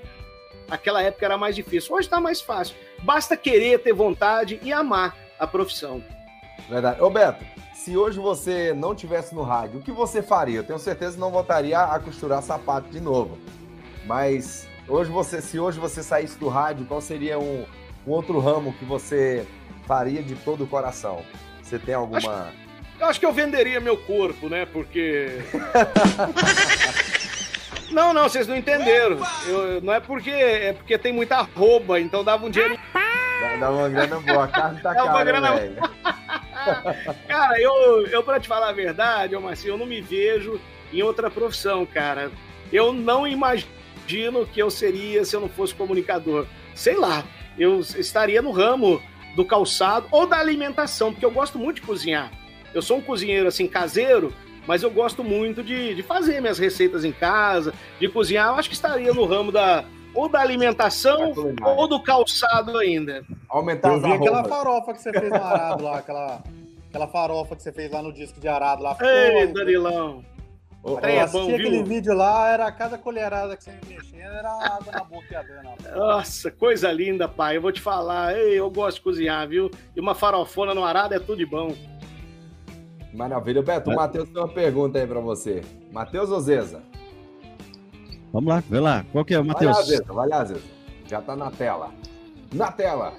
aquela época era mais difícil. Hoje está mais fácil. Basta querer, ter vontade e amar a profissão. Verdade. Ô, Beto, se hoje você não tivesse no rádio, o que você faria? Eu tenho certeza que não voltaria a costurar sapato de novo. Mas hoje você, se hoje você saísse do rádio, qual seria um, um outro ramo que você faria de todo o coração? Você tem alguma. Acho, eu acho que eu venderia meu corpo, né? Porque. não, não, vocês não entenderam. Eu, não é porque. É porque tem muita arroba, então dava um dinheiro. Dá uma grana boa, a carne tá Dá cara, velho. cara, eu, eu pra te falar a verdade, ô Marcinho, eu não me vejo em outra profissão, cara. Eu não imagino que eu seria se eu não fosse comunicador. Sei lá, eu estaria no ramo do calçado ou da alimentação, porque eu gosto muito de cozinhar. Eu sou um cozinheiro assim caseiro, mas eu gosto muito de, de fazer minhas receitas em casa, de cozinhar. Eu acho que estaria no ramo da, ou da alimentação ou do calçado ainda. Aumentar Eu vi aquela farofa que você fez no arado lá, aquela, aquela farofa que você fez lá no disco de arado lá. Ei, Danilão. Oh, eu é bom, aquele vídeo lá, era cada colherada que você ia mexendo, era água na boca e a dana. Nossa, coisa linda, pai. Eu vou te falar, ei, eu gosto de cozinhar, viu? E uma farofona no arado é tudo de bom. Maravilha. Beto, o Matheus tem uma pergunta aí pra você. Matheus Ozeza? Vamos lá, vê lá. Qual que é, Matheus? Vai lá, Zeza, vai lá. Já tá na tela. Na tela!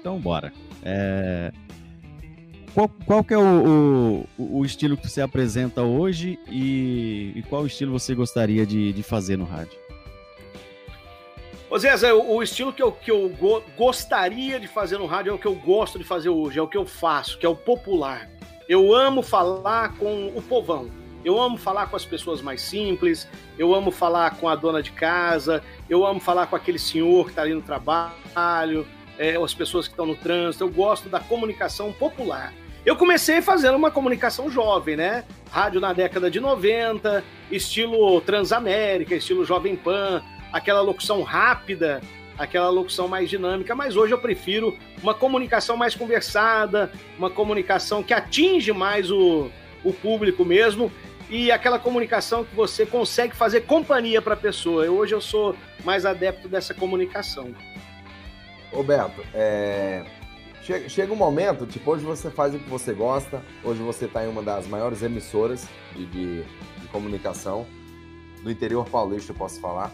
Então, bora. É... Qual, qual que é o, o, o, estilo que você apresenta hoje e, e qual estilo você gostaria de, de fazer no rádio? Ô Zeza, o, o estilo que eu, que eu go, gostaria de fazer no rádio é o que eu gosto de fazer hoje, é o que eu faço, que é o popular. Eu amo falar com o povão. Eu amo falar com as pessoas mais simples, eu amo falar com a dona de casa, eu amo falar com aquele senhor que está ali no trabalho, é, as pessoas que estão no trânsito. Eu gosto da comunicação popular. Eu comecei fazendo uma comunicação jovem, né? Rádio na década de 90, estilo Transamérica, estilo Jovem Pan, aquela locução rápida, aquela locução mais dinâmica, mas hoje eu prefiro uma comunicação mais conversada, uma comunicação que atinge mais o, o público mesmo e aquela comunicação que você consegue fazer companhia para a pessoa. Hoje eu sou mais adepto dessa comunicação. Roberto, é... chega, chega um momento, tipo, hoje você faz o que você gosta, hoje você está em uma das maiores emissoras de, de, de comunicação do interior paulista, eu posso falar.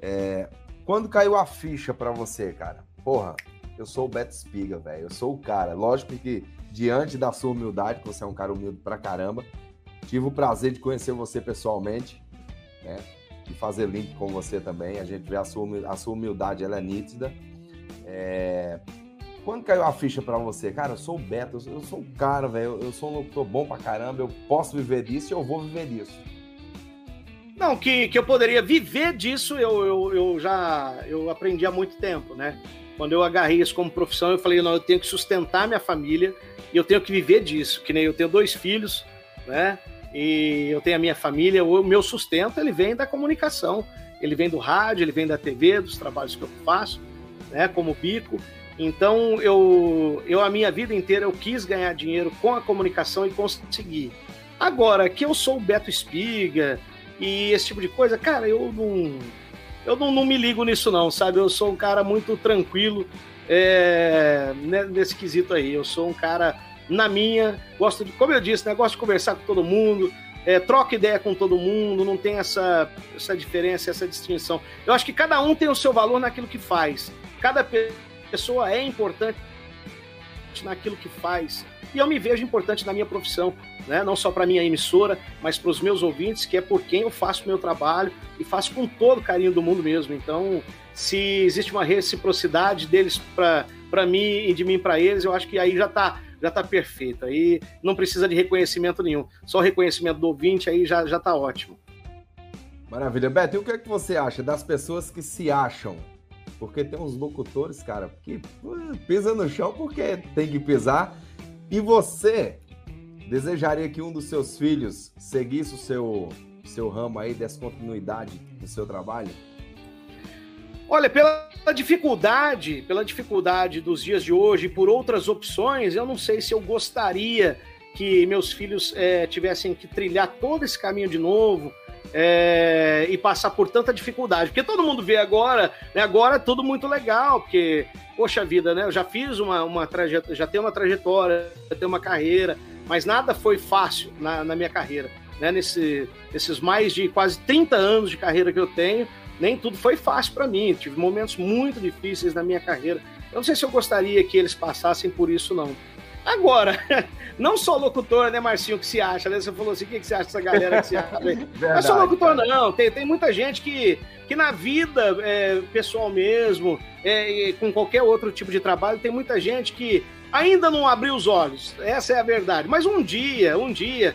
É... Quando caiu a ficha para você, cara? Porra, eu sou o Beto Spiga, velho. Eu sou o cara. Lógico que diante da sua humildade, que você é um cara humilde pra caramba, Tive o prazer de conhecer você pessoalmente, né? E fazer link com você também. A gente vê a sua, a sua humildade, ela é nítida. É... Quando caiu a ficha para você? Cara, eu sou o Beto, eu sou o cara, velho. Eu sou um locutor bom pra caramba, eu posso viver disso e eu vou viver disso. Não, que, que eu poderia viver disso, eu, eu, eu já eu aprendi há muito tempo, né? Quando eu agarrei isso como profissão, eu falei, não, eu tenho que sustentar minha família e eu tenho que viver disso. Que nem eu tenho dois filhos, né? E eu tenho a minha família, o meu sustento ele vem da comunicação, ele vem do rádio, ele vem da TV, dos trabalhos que eu faço, né, como bico. Então eu, eu a minha vida inteira eu quis ganhar dinheiro com a comunicação e consegui. Agora que eu sou o Beto Espiga e esse tipo de coisa, cara, eu não eu não, não me ligo nisso não, sabe? Eu sou um cara muito tranquilo é, nesse quesito aí. Eu sou um cara na minha, gosto de, como eu disse, né, gosto de conversar com todo mundo, é, troca ideia com todo mundo, não tem essa, essa diferença, essa distinção. Eu acho que cada um tem o seu valor naquilo que faz. Cada pessoa é importante naquilo que faz. E eu me vejo importante na minha profissão, né? não só para minha emissora, mas para os meus ouvintes, que é por quem eu faço o meu trabalho e faço com todo o carinho do mundo mesmo. Então, se existe uma reciprocidade deles para mim e de mim para eles, eu acho que aí já está já tá perfeito. Aí não precisa de reconhecimento nenhum. Só o reconhecimento do ouvinte aí já, já tá ótimo. Maravilha. Beto, e o que, é que você acha das pessoas que se acham? Porque tem uns locutores, cara, que pisa no chão porque tem que pisar. E você desejaria que um dos seus filhos seguisse o seu, seu ramo aí, dessa continuidade no seu trabalho? Olha, pela dificuldade, pela dificuldade dos dias de hoje, por outras opções, eu não sei se eu gostaria que meus filhos é, tivessem que trilhar todo esse caminho de novo é, e passar por tanta dificuldade. Porque todo mundo vê agora, né, agora é tudo muito legal, porque, poxa vida, né? Eu já fiz uma, uma trajetória, já tenho uma trajetória, já tenho uma carreira, mas nada foi fácil na, na minha carreira. Né, nesse, nesses mais de quase 30 anos de carreira que eu tenho, nem tudo foi fácil para mim. Tive momentos muito difíceis na minha carreira. Eu não sei se eu gostaria que eles passassem por isso, não. Agora, não sou locutor, né, Marcinho, que se acha, né? Você falou assim, o que, que você acha dessa galera que se acha? não sou locutor, não. Tem, tem muita gente que, que na vida é, pessoal mesmo, é, com qualquer outro tipo de trabalho, tem muita gente que ainda não abriu os olhos. Essa é a verdade. Mas um dia, um dia,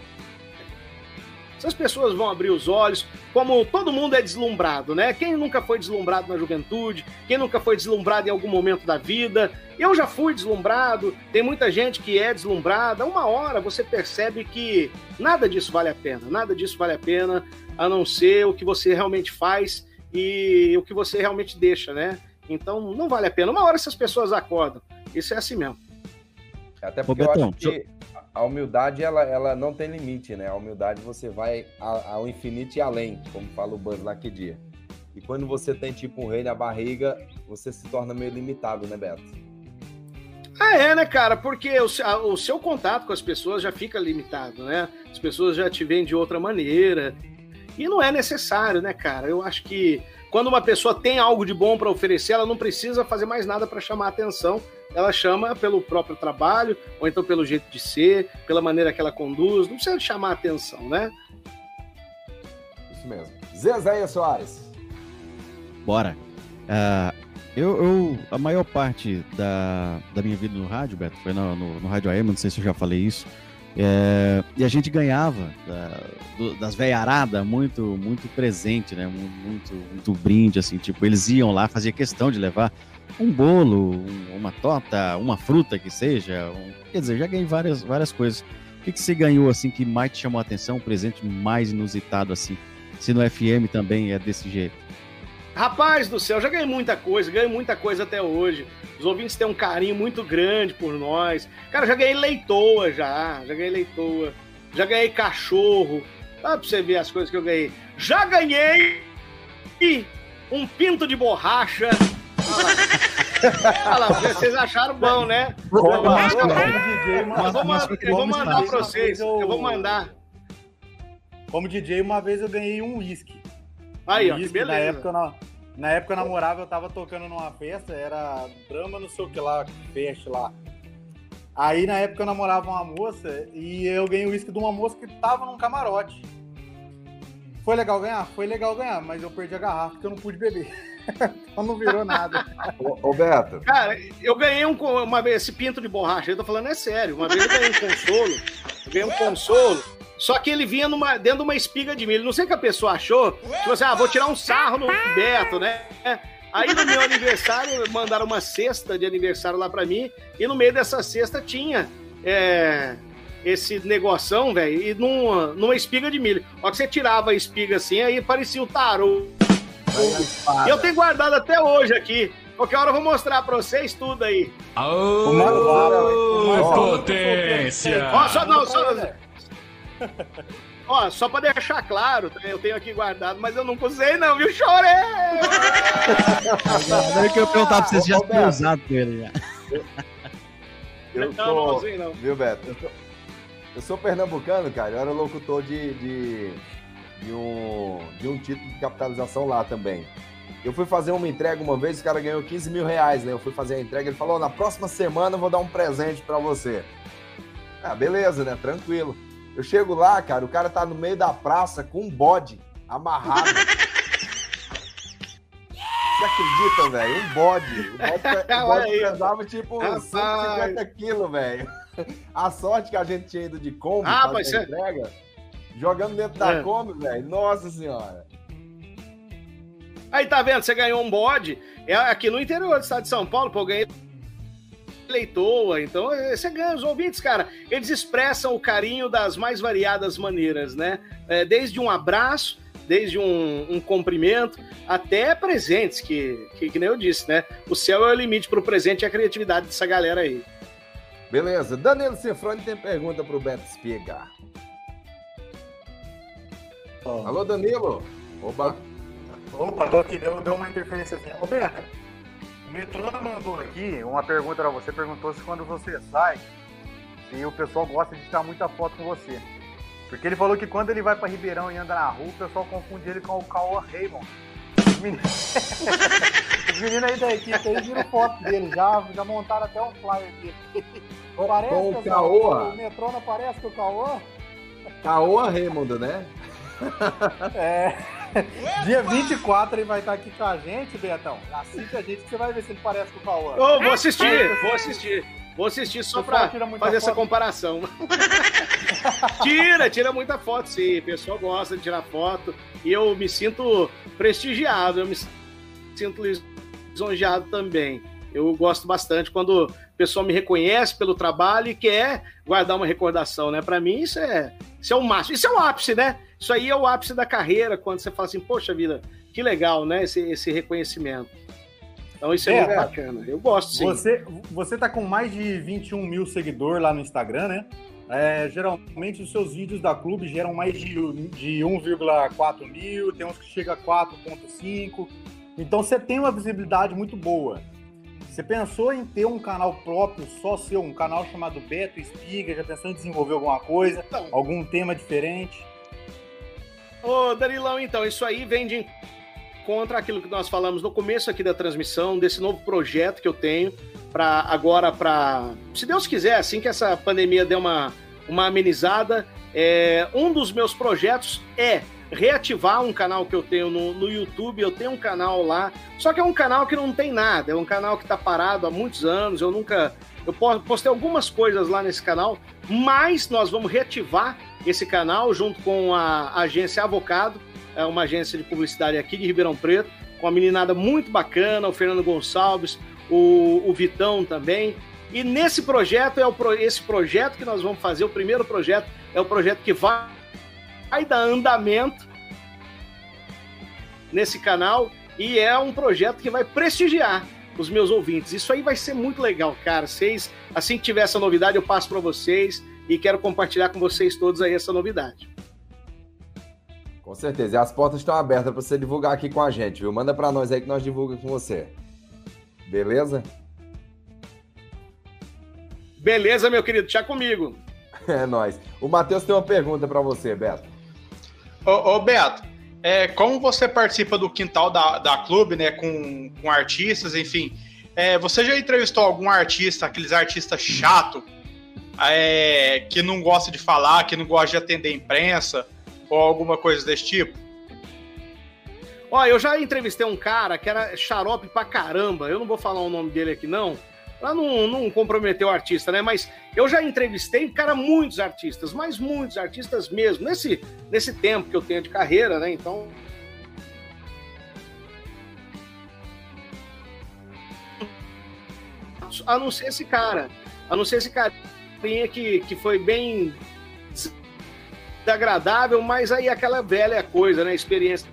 essas pessoas vão abrir os olhos, como todo mundo é deslumbrado, né? Quem nunca foi deslumbrado na juventude? Quem nunca foi deslumbrado em algum momento da vida? Eu já fui deslumbrado, tem muita gente que é deslumbrada. Uma hora você percebe que nada disso vale a pena, nada disso vale a pena, a não ser o que você realmente faz e o que você realmente deixa, né? Então não vale a pena. Uma hora essas pessoas acordam. Isso é assim mesmo. Até porque Ô, Betão, eu acho que a humildade ela, ela não tem limite, né? A humildade você vai ao infinito e além, como fala o Buzz dia. E quando você tem tipo um rei na barriga, você se torna meio limitado, né, Beto? Ah, é, né, cara? Porque o, o seu contato com as pessoas já fica limitado, né? As pessoas já te veem de outra maneira. E não é necessário, né, cara? Eu acho que quando uma pessoa tem algo de bom para oferecer, ela não precisa fazer mais nada para chamar atenção ela chama pelo próprio trabalho, ou então pelo jeito de ser, pela maneira que ela conduz, não precisa chamar atenção, né? Isso mesmo. Zezéia Soares. Bora. Uh, eu, eu, a maior parte da, da minha vida no rádio, Beto, foi no, no, no Rádio AM, não sei se eu já falei isso. É, e a gente ganhava da, do, das veiaradas muito, muito presente, né? Muito, muito brinde, assim, tipo, eles iam lá, fazia questão de levar um bolo, um, uma torta, uma fruta que seja. Um, quer dizer, já ganhei várias, várias coisas. O que, que você ganhou assim que mais te chamou a atenção? Um presente mais inusitado assim? Se no FM também é desse jeito. Rapaz do céu, já ganhei muita coisa, ganhei muita coisa até hoje. Os ouvintes têm um carinho muito grande por nós. Cara, já ganhei leitoa já, já ganhei leitoa. Já ganhei cachorro. Dá pra você ver as coisas que eu ganhei. Já ganhei um pinto de borracha Vocês acharam bom, né? Eu vou, mandar pra vocês. Eu vou mandar. Como DJ, uma vez eu ganhei um uísque. Aí, um ó, beleza. Na época, na, na época eu namorava, eu tava tocando numa festa, era drama, não sei o que lá, fest lá. Aí na época eu namorava uma moça e eu ganhei o uísque de uma moça que tava num camarote. Foi legal ganhar? Foi legal ganhar, mas eu perdi a garrafa porque eu não pude beber. então não virou nada. Ô, Beto. Cara, eu ganhei um, uma vez esse pinto de borracha, eu tô falando é sério. Uma vez eu ganhei um consolo, eu ganhei um consolo, só que ele vinha numa, dentro de uma espiga de milho. Não sei o que a pessoa achou. Tipo assim, ah, vou tirar um sarro no Beto, né? Aí no meu aniversário, mandaram uma cesta de aniversário lá pra mim, e no meio dessa cesta tinha é, esse negoção, velho, e numa, numa espiga de milho. Ó que você tirava a espiga assim, aí parecia o tarô e eu tenho guardado até hoje aqui. Qualquer hora eu vou mostrar pra vocês tudo aí. Aô, potência! Ó, só não, só... Ó, só pra deixar claro, tá? eu tenho aqui guardado, mas eu nunca usei não, viu? Chorei! Não é que eu perguntar pra vocês já tinham usado ele já. Eu Não, não, sou, assim não. viu, Beto? Eu sou, eu sou pernambucano, cara. Eu era locutor de, de, de um, de um título de capitalização lá também. Eu fui fazer uma entrega uma vez, o cara ganhou 15 mil reais, né? Eu fui fazer a entrega, ele falou: na próxima semana eu vou dar um presente pra você. Ah, beleza, né? Tranquilo. Eu chego lá, cara, o cara tá no meio da praça com um bode amarrado. Você acredita, velho? Um bode. O bode, o bode pesava tipo Rapaz. 150 quilos, velho. A sorte que a gente tinha ido de Kombi Ah, fazer a você- entrega, jogando dentro da É. Kombi, velho. Nossa senhora. Aí tá vendo, você ganhou um bode. É aqui no interior do estado de São Paulo, pô, eu ganhei leitoa. Então eh, você ganha os ouvintes, cara. Eles expressam o carinho das mais variadas maneiras, né? É, desde um abraço, desde um, um cumprimento, até presentes, que, que, que nem eu disse, né? O céu é o limite pro presente e a criatividade dessa galera aí. Beleza. Danilo Cifrone tem pergunta pro Beto Espiga. Alô, Danilo? Oba. Opa, tô aqui, deu, deu uma interferência assim. Roberto, o Metrona mandou aqui uma pergunta pra você, perguntou se quando você sai, se o pessoal gosta de tirar muita foto com você. Porque ele falou que quando ele vai pra Ribeirão e anda na rua, o pessoal confunde ele com o Cauã Raymond. Os meninos, Os meninos aí da equipe aí viram foto dele, já, já montaram até um flyer dele. Parece, com o Caoa. O Metrona parece com o Cauã? Caoa Raimundo, né? É. Dia 24 ele vai estar aqui com a gente, Betão. Assiste a gente que você vai ver se ele parece com o Cauã. Ô, vou assistir, vou assistir. Vou assistir só pra fazer essa foto. comparação. tira, tira muita foto, sim. O pessoal gosta de tirar foto. E eu me sinto prestigiado, eu me sinto lisonjeado também. Eu gosto bastante quando o pessoal me reconhece pelo trabalho e quer guardar uma recordação, né? Para mim, isso é, isso é o máximo. Isso é o ápice, né? Isso aí é o ápice da carreira, quando você fala assim, poxa vida, que legal, né? Esse, esse reconhecimento. Então isso é, É, muito bacana. Eu gosto, sim. Você, você tá com mais de 21 mil seguidores lá no Instagram, né? É, geralmente os seus vídeos da clube geram mais de, de 1,4 mil, tem uns que chega a 4,5. Então você tem uma visibilidade muito boa. Você pensou em ter um canal próprio, só seu, um canal chamado Beto Espiga? Já pensou em desenvolver alguma coisa? Então. Algum tema diferente? Ô, Danilão, então, isso aí vem de contra aquilo que nós falamos no começo aqui da transmissão, desse novo projeto que eu tenho para agora, para se Deus quiser, assim que essa pandemia der uma, uma amenizada, é, um dos meus projetos é reativar um canal que eu tenho no, no YouTube, eu tenho um canal lá, só que é um canal que não tem nada, é um canal que está parado há muitos anos, eu nunca... Eu po- postei algumas coisas lá nesse canal, mas nós vamos reativar esse canal junto com a agência Avocado, é uma agência de publicidade aqui de Ribeirão Preto, com uma meninada muito bacana, o Fernando Gonçalves, o, o Vitão também. E nesse projeto, é o, esse projeto que nós vamos fazer, o primeiro projeto, é o projeto que vai, vai dar andamento nesse canal e é um projeto que vai prestigiar os meus ouvintes. Isso aí vai ser muito legal, cara. Vocês, assim que tiver essa novidade, eu passo para vocês e quero compartilhar com vocês todos aí essa novidade. Com certeza. E as portas estão abertas para você divulgar aqui com a gente, viu? Manda para nós aí que nós divulgamos com você. Beleza? Beleza, meu querido, já comigo. É nóis. O Matheus tem uma pergunta para você, Beto. Ô, ô, Beto, é, como você participa do quintal da, da clube, né, com, com artistas, enfim, é, você já entrevistou algum artista, aqueles artistas chato, é, que não gosta de falar, que não gosta de atender imprensa, ou alguma coisa desse tipo? Ó, eu já entrevistei um cara que era xarope pra caramba. Eu não vou falar o nome dele aqui, não. Pra não, não comprometer o artista, né? Mas eu já entrevistei, cara, muitos artistas, mas muitos artistas mesmo. Nesse, nesse tempo que eu tenho de carreira, né? Então. A não ser esse cara. A não ser esse carinha que, que foi bem desagradável, mas aí aquela velha coisa, né? Experiência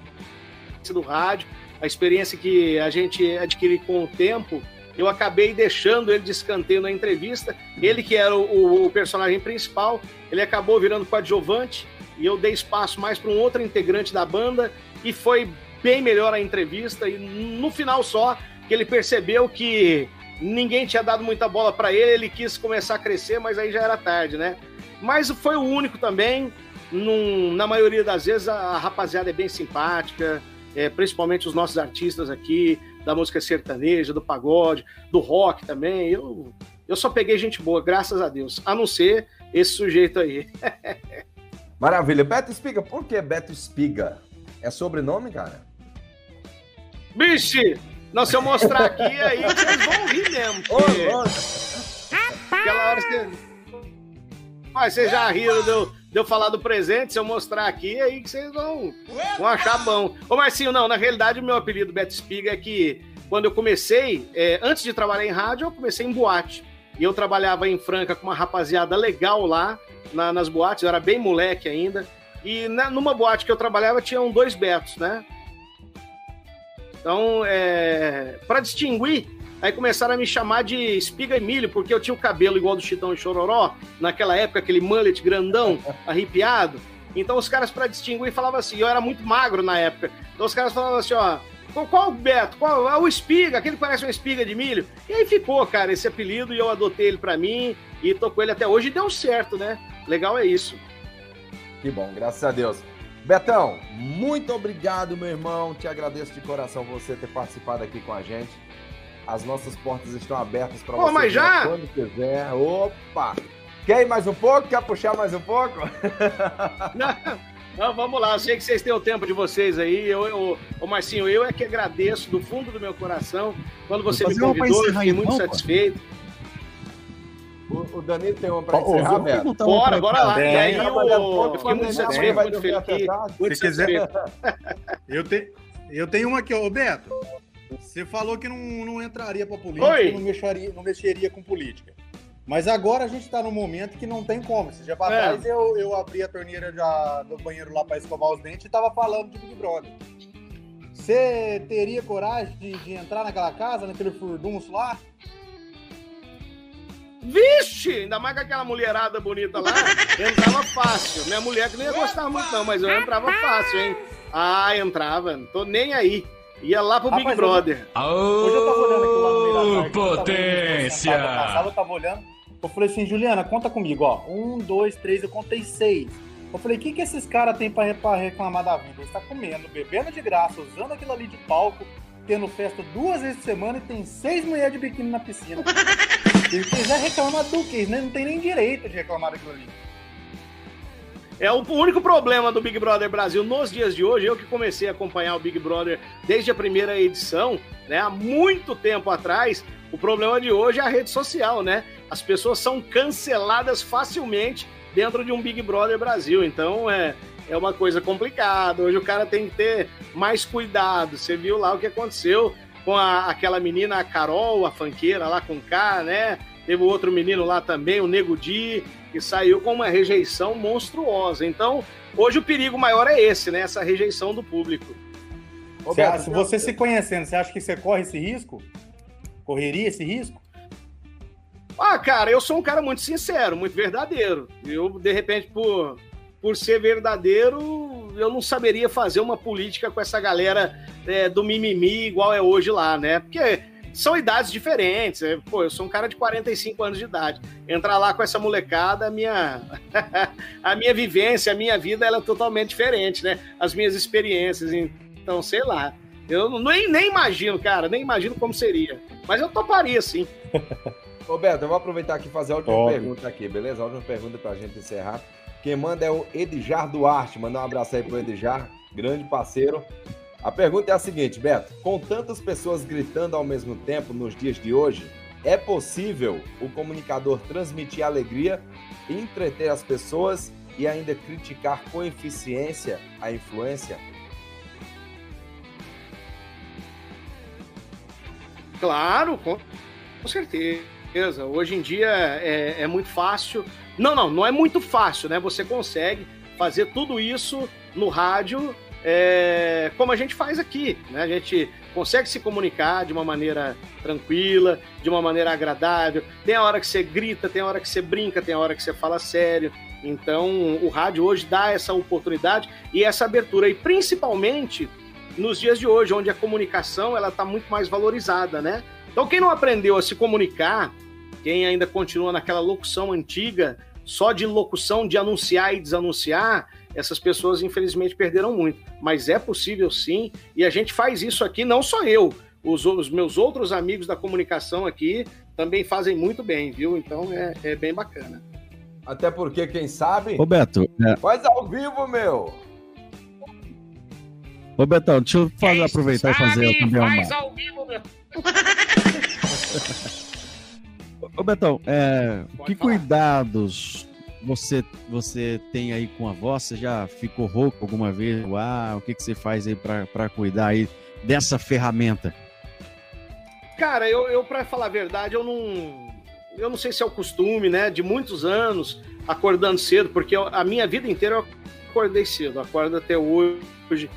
do rádio, a experiência que a gente adquire com o tempo, eu acabei deixando ele de escanteio na entrevista. Ele que era o, o personagem principal, ele acabou virando coadjuvante e eu dei espaço mais para um outro integrante da banda e foi bem melhor a entrevista e no final só que ele percebeu que ninguém tinha dado muita bola para ele, ele quis começar a crescer, mas aí já era tarde, né? Mas foi o único também. Num, na maioria das vezes a, rapaziada é bem simpática, é, principalmente os nossos artistas aqui, da música sertaneja, do pagode, do rock também. Eu, eu só peguei gente boa, graças a Deus, a não ser esse sujeito aí. Maravilha. Beto Espiga, por que Beto Espiga? É sobrenome, cara? Biche! Não, se eu mostrar aqui, aí vocês vão rir mesmo. Porque... Aquela hora você. Mas vocês já riram de eu, de eu falar do presente, se eu mostrar aqui, aí que vocês vão, vão achar bom. Ô, Marcinho, não, na realidade o meu apelido Beto Espiga é que quando eu comecei, é, antes de trabalhar em rádio, eu comecei em boate. E eu trabalhava em Franca com uma rapaziada legal lá na, nas boates, eu era bem moleque ainda. E na, numa boate que eu trabalhava tinham dois Betos, né? Então, é, para distinguir, aí começaram a me chamar de espiga e milho, porque eu tinha o cabelo igual do Chitão e Chororó, naquela época, aquele mullet grandão, arrepiado. Então os caras, para distinguir, falavam assim, eu era muito magro na época. Então os caras falavam assim, ó, qual o Beto? Qual é o espiga? Aquele que parece uma espiga de milho? E aí ficou, cara, esse apelido e eu adotei ele para mim e tô com ele até hoje e deu certo, né? Legal é isso. Que bom, graças a Deus. Betão, muito obrigado, meu irmão. Te agradeço de coração você ter participado aqui com a gente. As nossas portas estão abertas para você. mas já? Quando quiser. Opa! Quer ir mais um pouco? Quer puxar mais um pouco? Não, não, vamos lá. Eu sei que vocês têm o tempo de vocês aí. Eu, eu, ô Marcinho, eu é que agradeço do fundo do meu coração. Quando você me convidou, eu fiquei muito não, satisfeito. Pô. O, o Danilo tem uma para encerrar, Beto. Bora, bora lá. E aí, o... eu fiquei muito satisfeito, muito feliz. Se quiser... eu, te... eu tenho uma aqui, ô Beto. Você falou que não, não entraria para política, Oi? não mexeria, não mexeria com política. Mas agora a gente está num momento que não tem como. Esse dia para é. trás eu, eu abri a torneira já do banheiro lá para escovar os dentes e tava falando de Big Brother. Você teria coragem de, de, entrar naquela casa, naquele furdunço lá? Vixe! Ainda mais com aquela mulherada bonita lá, entrava fácil. Minha mulher que nem ia gostar muito, não, mas eu entrava fácil, hein? Ah, entrava, não tô nem aí. Ia lá pro Rapaz, Big Brother. Hoje, eu tava olhando aqui lá no meio da tarde. Potência! Eu tava olhando. Eu falei assim, Juliana, conta comigo, ó. Um, dois, três, eu contei seis. Eu falei, o que, que esses caras têm pra, pra reclamar da vida? Eles tá comendo, bebendo de graça, usando aquilo ali de palco, tendo festa duas vezes por semana e tem seis mulheres de biquíni na piscina. Se quiser reclamar do que? Não tem nem direito de reclamar daquilo ali. É o único problema do Big Brother Brasil nos dias de hoje. Eu que comecei a acompanhar o Big Brother desde a primeira edição, né, há muito tempo atrás. O problema de hoje é a rede social, né? As pessoas são canceladas facilmente dentro de um Big Brother Brasil. Então é, é uma coisa complicada. Hoje o cara tem que ter mais cuidado. Você viu lá o que aconteceu com a, aquela menina, a Carol, a fanqueira lá com K, né? Teve outro menino lá também, o Nego Di, que saiu com uma rejeição monstruosa. Então, hoje o perigo maior é esse, né? Essa rejeição do público. Roberto, se você se conhecendo, você acha que você corre esse risco? Correria esse risco? Ah, cara, eu sou um cara muito sincero, muito verdadeiro. Eu, de repente, por, por ser verdadeiro, eu não saberia fazer uma política com essa galera é, do mimimi igual é hoje lá, né? Porque são idades diferentes. Né? Pô, eu sou um cara de 45 anos de idade. Entrar lá com essa molecada, a minha, a minha vivência, a minha vida, ela é totalmente diferente, né? As minhas experiências. Então, sei lá. Eu nem, nem imagino, cara, nem imagino como seria. Mas eu toparia, sim. Roberto, eu vou aproveitar aqui e fazer a última Óbvio. pergunta aqui, beleza? A última pergunta pra gente encerrar. Quem manda é o Edjar Duarte. Mandar um abraço aí pro Edjar, grande parceiro. A pergunta é a seguinte, Beto: com tantas pessoas gritando ao mesmo tempo nos dias de hoje, é possível o comunicador transmitir alegria, entreter as pessoas e ainda criticar com eficiência a influência? Claro, com, certeza. Hoje em dia é, é muito fácil. Não, não, não é muito fácil, né? Você consegue fazer tudo isso no rádio é, como a gente faz aqui. Né? A gente consegue se comunicar de uma maneira tranquila, de uma maneira agradável. Tem a hora que você grita, tem a hora que você brinca, tem a hora que você fala sério. Então, o rádio hoje dá essa oportunidade e essa abertura, e principalmente nos dias de hoje, onde a comunicação ela está muito mais valorizada, né? Então, quem não aprendeu a se comunicar, quem ainda continua naquela locução antiga, só de locução de anunciar e desanunciar, essas pessoas infelizmente perderam muito. Mas é possível sim, e a gente faz isso aqui, não só eu, os, os meus outros amigos da comunicação aqui também fazem muito bem, viu? Então é, é bem bacana. Até porque, quem sabe. Roberto. É... Faz ao vivo, meu! Ô, Betão, deixa eu fazer, aproveitar e fazer também uma. Ao vivo, meu. Ô, Betão, é, que cuidados você, você tem aí com a voz? Você já ficou rouco alguma vez? Ah, o que, que você faz aí para cuidar aí dessa ferramenta? Cara, eu, eu para falar a verdade, eu não. Eu não sei se é o costume, né? De muitos anos acordando cedo, porque eu, a minha vida inteira eu acordei cedo, acordo até hoje.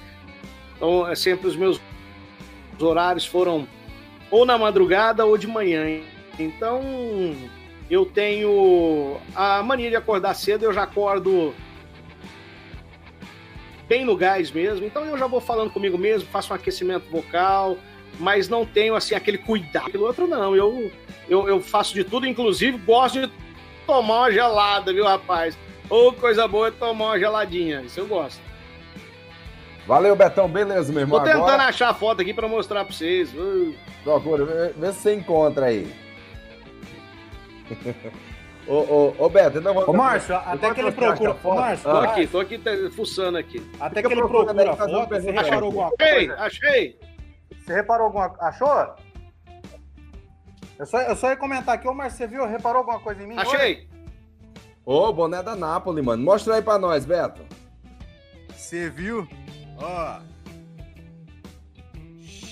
Então, é sempre os meus horários foram ou na madrugada ou de manhã. Então, eu tenho a mania de acordar cedo, eu já acordo bem no gás mesmo. Então, eu já vou falando comigo mesmo, faço um aquecimento vocal, mas não tenho assim aquele cuidado pelo outro, não. Eu, eu, eu faço de tudo, inclusive gosto de tomar uma gelada, viu, rapaz? Ou oh, coisa boa é tomar uma geladinha, isso eu gosto. Valeu, Betão. Beleza, meu irmão. Tô tentando Agora... achar a foto aqui para mostrar para vocês. Procura, vê, vê se você encontra aí. Ô, ô, ô, Beto, não vou. Ô, Márcio, até que ele procura. Ô, Márcio, tô aqui, tô aqui fuçando aqui. Até que ele procura a foto, você reparou alguma coisa? Achei, achei. Você reparou alguma Achou? Eu só, eu só ia comentar aqui, ô Márcio, você viu? Reparou alguma coisa em mim? Achei. Ô, boné da Nápoles, mano. Mostra aí pra nós, Beto. Você viu? Ó.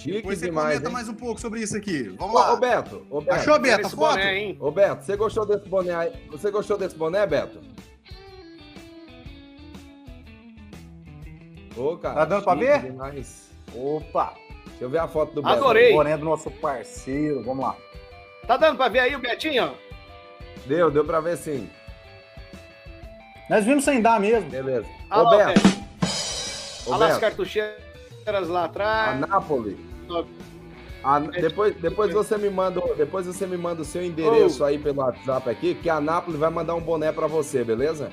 Chique Depois você demais, comenta hein? mais um pouco sobre isso aqui. Vamos ô, lá. Ô, Beto, ô, Beto. Achou, Beto, a foto? Boné, hein? Ô, Beto, você gostou desse boné aí? Você gostou desse boné, Beto? Ô, cara. Tá dando pra ver? Demais. Opa! Deixa eu ver a foto do Beto. Adorei. O boné do nosso parceiro. Vamos lá. Tá dando pra ver aí o Betinho? Deu, deu pra ver sim. Nós vimos sem dar mesmo. Beleza. Ô, Beto. Olha lá as cartucheiras lá atrás. Anápolis. A, depois, depois você me manda, depois você me manda o seu endereço oh. aí pelo WhatsApp aqui, que a Anápolis vai mandar um boné para você, beleza?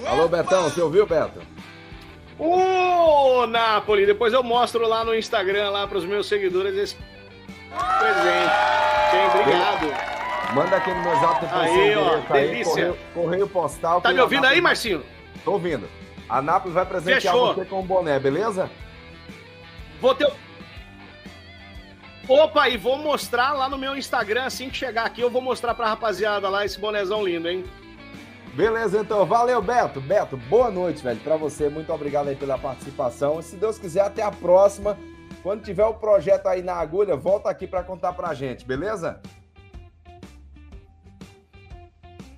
Opa! Alô, Betão, você ouviu, Beto? Ô, oh, Napoli, depois eu mostro lá no Instagram lá para os meus seguidores esse presente. Gente, obrigado. Manda aqui no meu zap depois aí, ó, delícia. Correio, correio, postal. Tá me ouvindo aí, Marcinho? Tô ouvindo. A Nápoles vai presentear Fechou. você com um boné, beleza? Vou ter. Opa, e vou mostrar lá no meu Instagram, assim que chegar aqui, eu vou mostrar pra rapaziada lá esse bonézão lindo, hein? Beleza, então. Valeu, Beto. Beto, boa noite, velho, pra você. Muito obrigado aí pela participação. E se Deus quiser, até a próxima. Quando tiver o projeto aí na agulha, volta aqui para contar pra gente, beleza?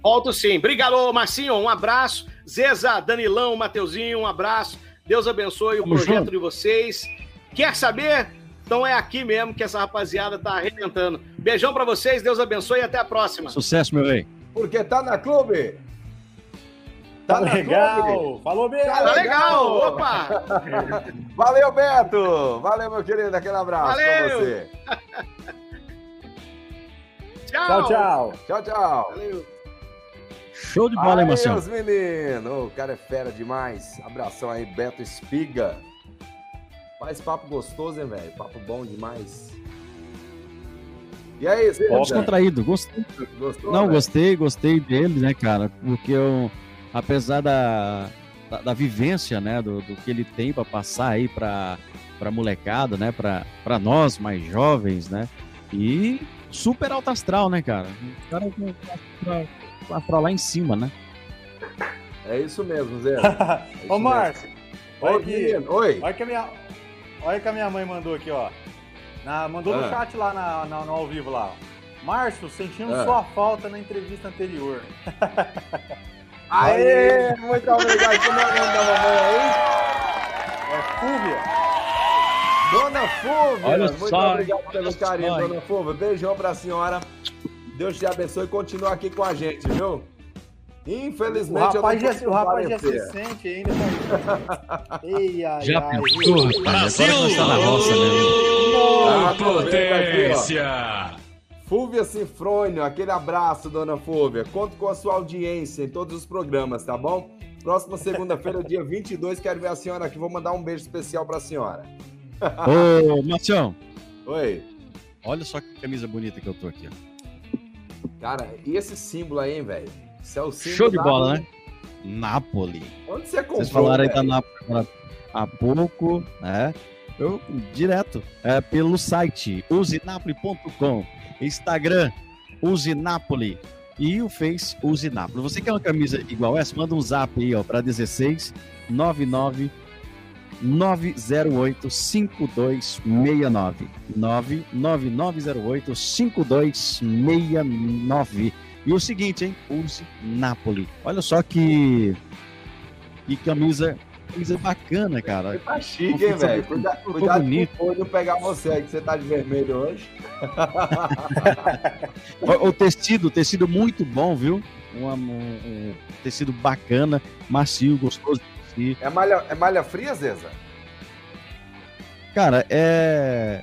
Volto sim. Obrigado, Marcinho. Um abraço. Zeza, Danilão, Mateuzinho, um abraço. Deus abençoe o Vamos projeto junto. de vocês. Quer saber? Então é aqui mesmo que essa rapaziada tá arrebentando. Beijão para vocês, Deus abençoe e até a próxima. Sucesso, meu rei. Porque tá na clube. Tá, tá legal. Clube. Falou, Beto. Tá, tá legal. legal. Opa. Valeu, Beto. Valeu, meu querido. Aquele abraço Valeu. pra você. tchau. Tchau, tchau. Tchau, tchau. Valeu. Show de bola, hein, Marcelo? Meus meninos, o cara é fera demais. Abração aí, Beto Espiga. Faz papo gostoso, hein, velho? Papo bom demais. E aí, você? Descontraído, gostei. Gostou, Não, véio? gostei, gostei dele, né, cara? Porque eu, apesar da, da, da vivência, né, do, do, que ele tem para passar aí pra, pra molecada, né, pra, pra nós mais jovens, né? E super alto astral, né, cara? O cara pra lá em cima, né? É isso mesmo, Zé. É Ô, Márcio. Olha aqui. Oi. Olha que, a minha, olha que a minha mãe mandou aqui, ó. Na, mandou ah. no chat lá na, na, no ao vivo lá. Márcio, sentimos ah. sua falta na entrevista anterior. Aê, muito obrigado. Como é o nome da mamãe aí? É Fúvia. Dona Fúvia, Olha muito só, obrigado pelo carinho, Dona Fúvia. Beijão pra senhora. Deus te abençoe e continua aqui com a gente, viu? O Infelizmente, rapaz, eu já, o rapaz já se sente ainda. mas- Ei, ai, Já ai, pensou, rapaz? Agora que tá na roça, né? Aqui, ó. potência! Fúvia Sinfrônio, aquele abraço, dona Fúvia. Conto com a sua audiência em todos os programas, tá bom? Próxima segunda-feira, dia 22, quero ver a senhora aqui. Vou mandar um beijo especial pra senhora. Ô, Marcião, Oi. olha só que camisa bonita que eu tô aqui. ó. Cara, e esse símbolo aí, hein, velho? Isso é o símbolo Show de bola, né? Napoli. Onde você comprou, Vocês falaram aí da agora há pouco, né? Eu, direto, é, pelo site usinapoli.com, Instagram, usinapoli e o Face usinapoli. Você quer uma camisa igual essa? Manda um zap aí, ó, para 16 99 908 5269 99908 5269 e o seguinte, hein? Use Napoli. Olha só que que camisa, camisa bacana, cara. Tá chique, hein, velho? Cuida, cuidado bonito. com o olho pegar você aí, que você tá de vermelho hoje. O, o tecido, tecido muito bom, viu? Um, um- um tecido bacana, macio, gostoso É malha, é malha fria, Zeza? Cara, é.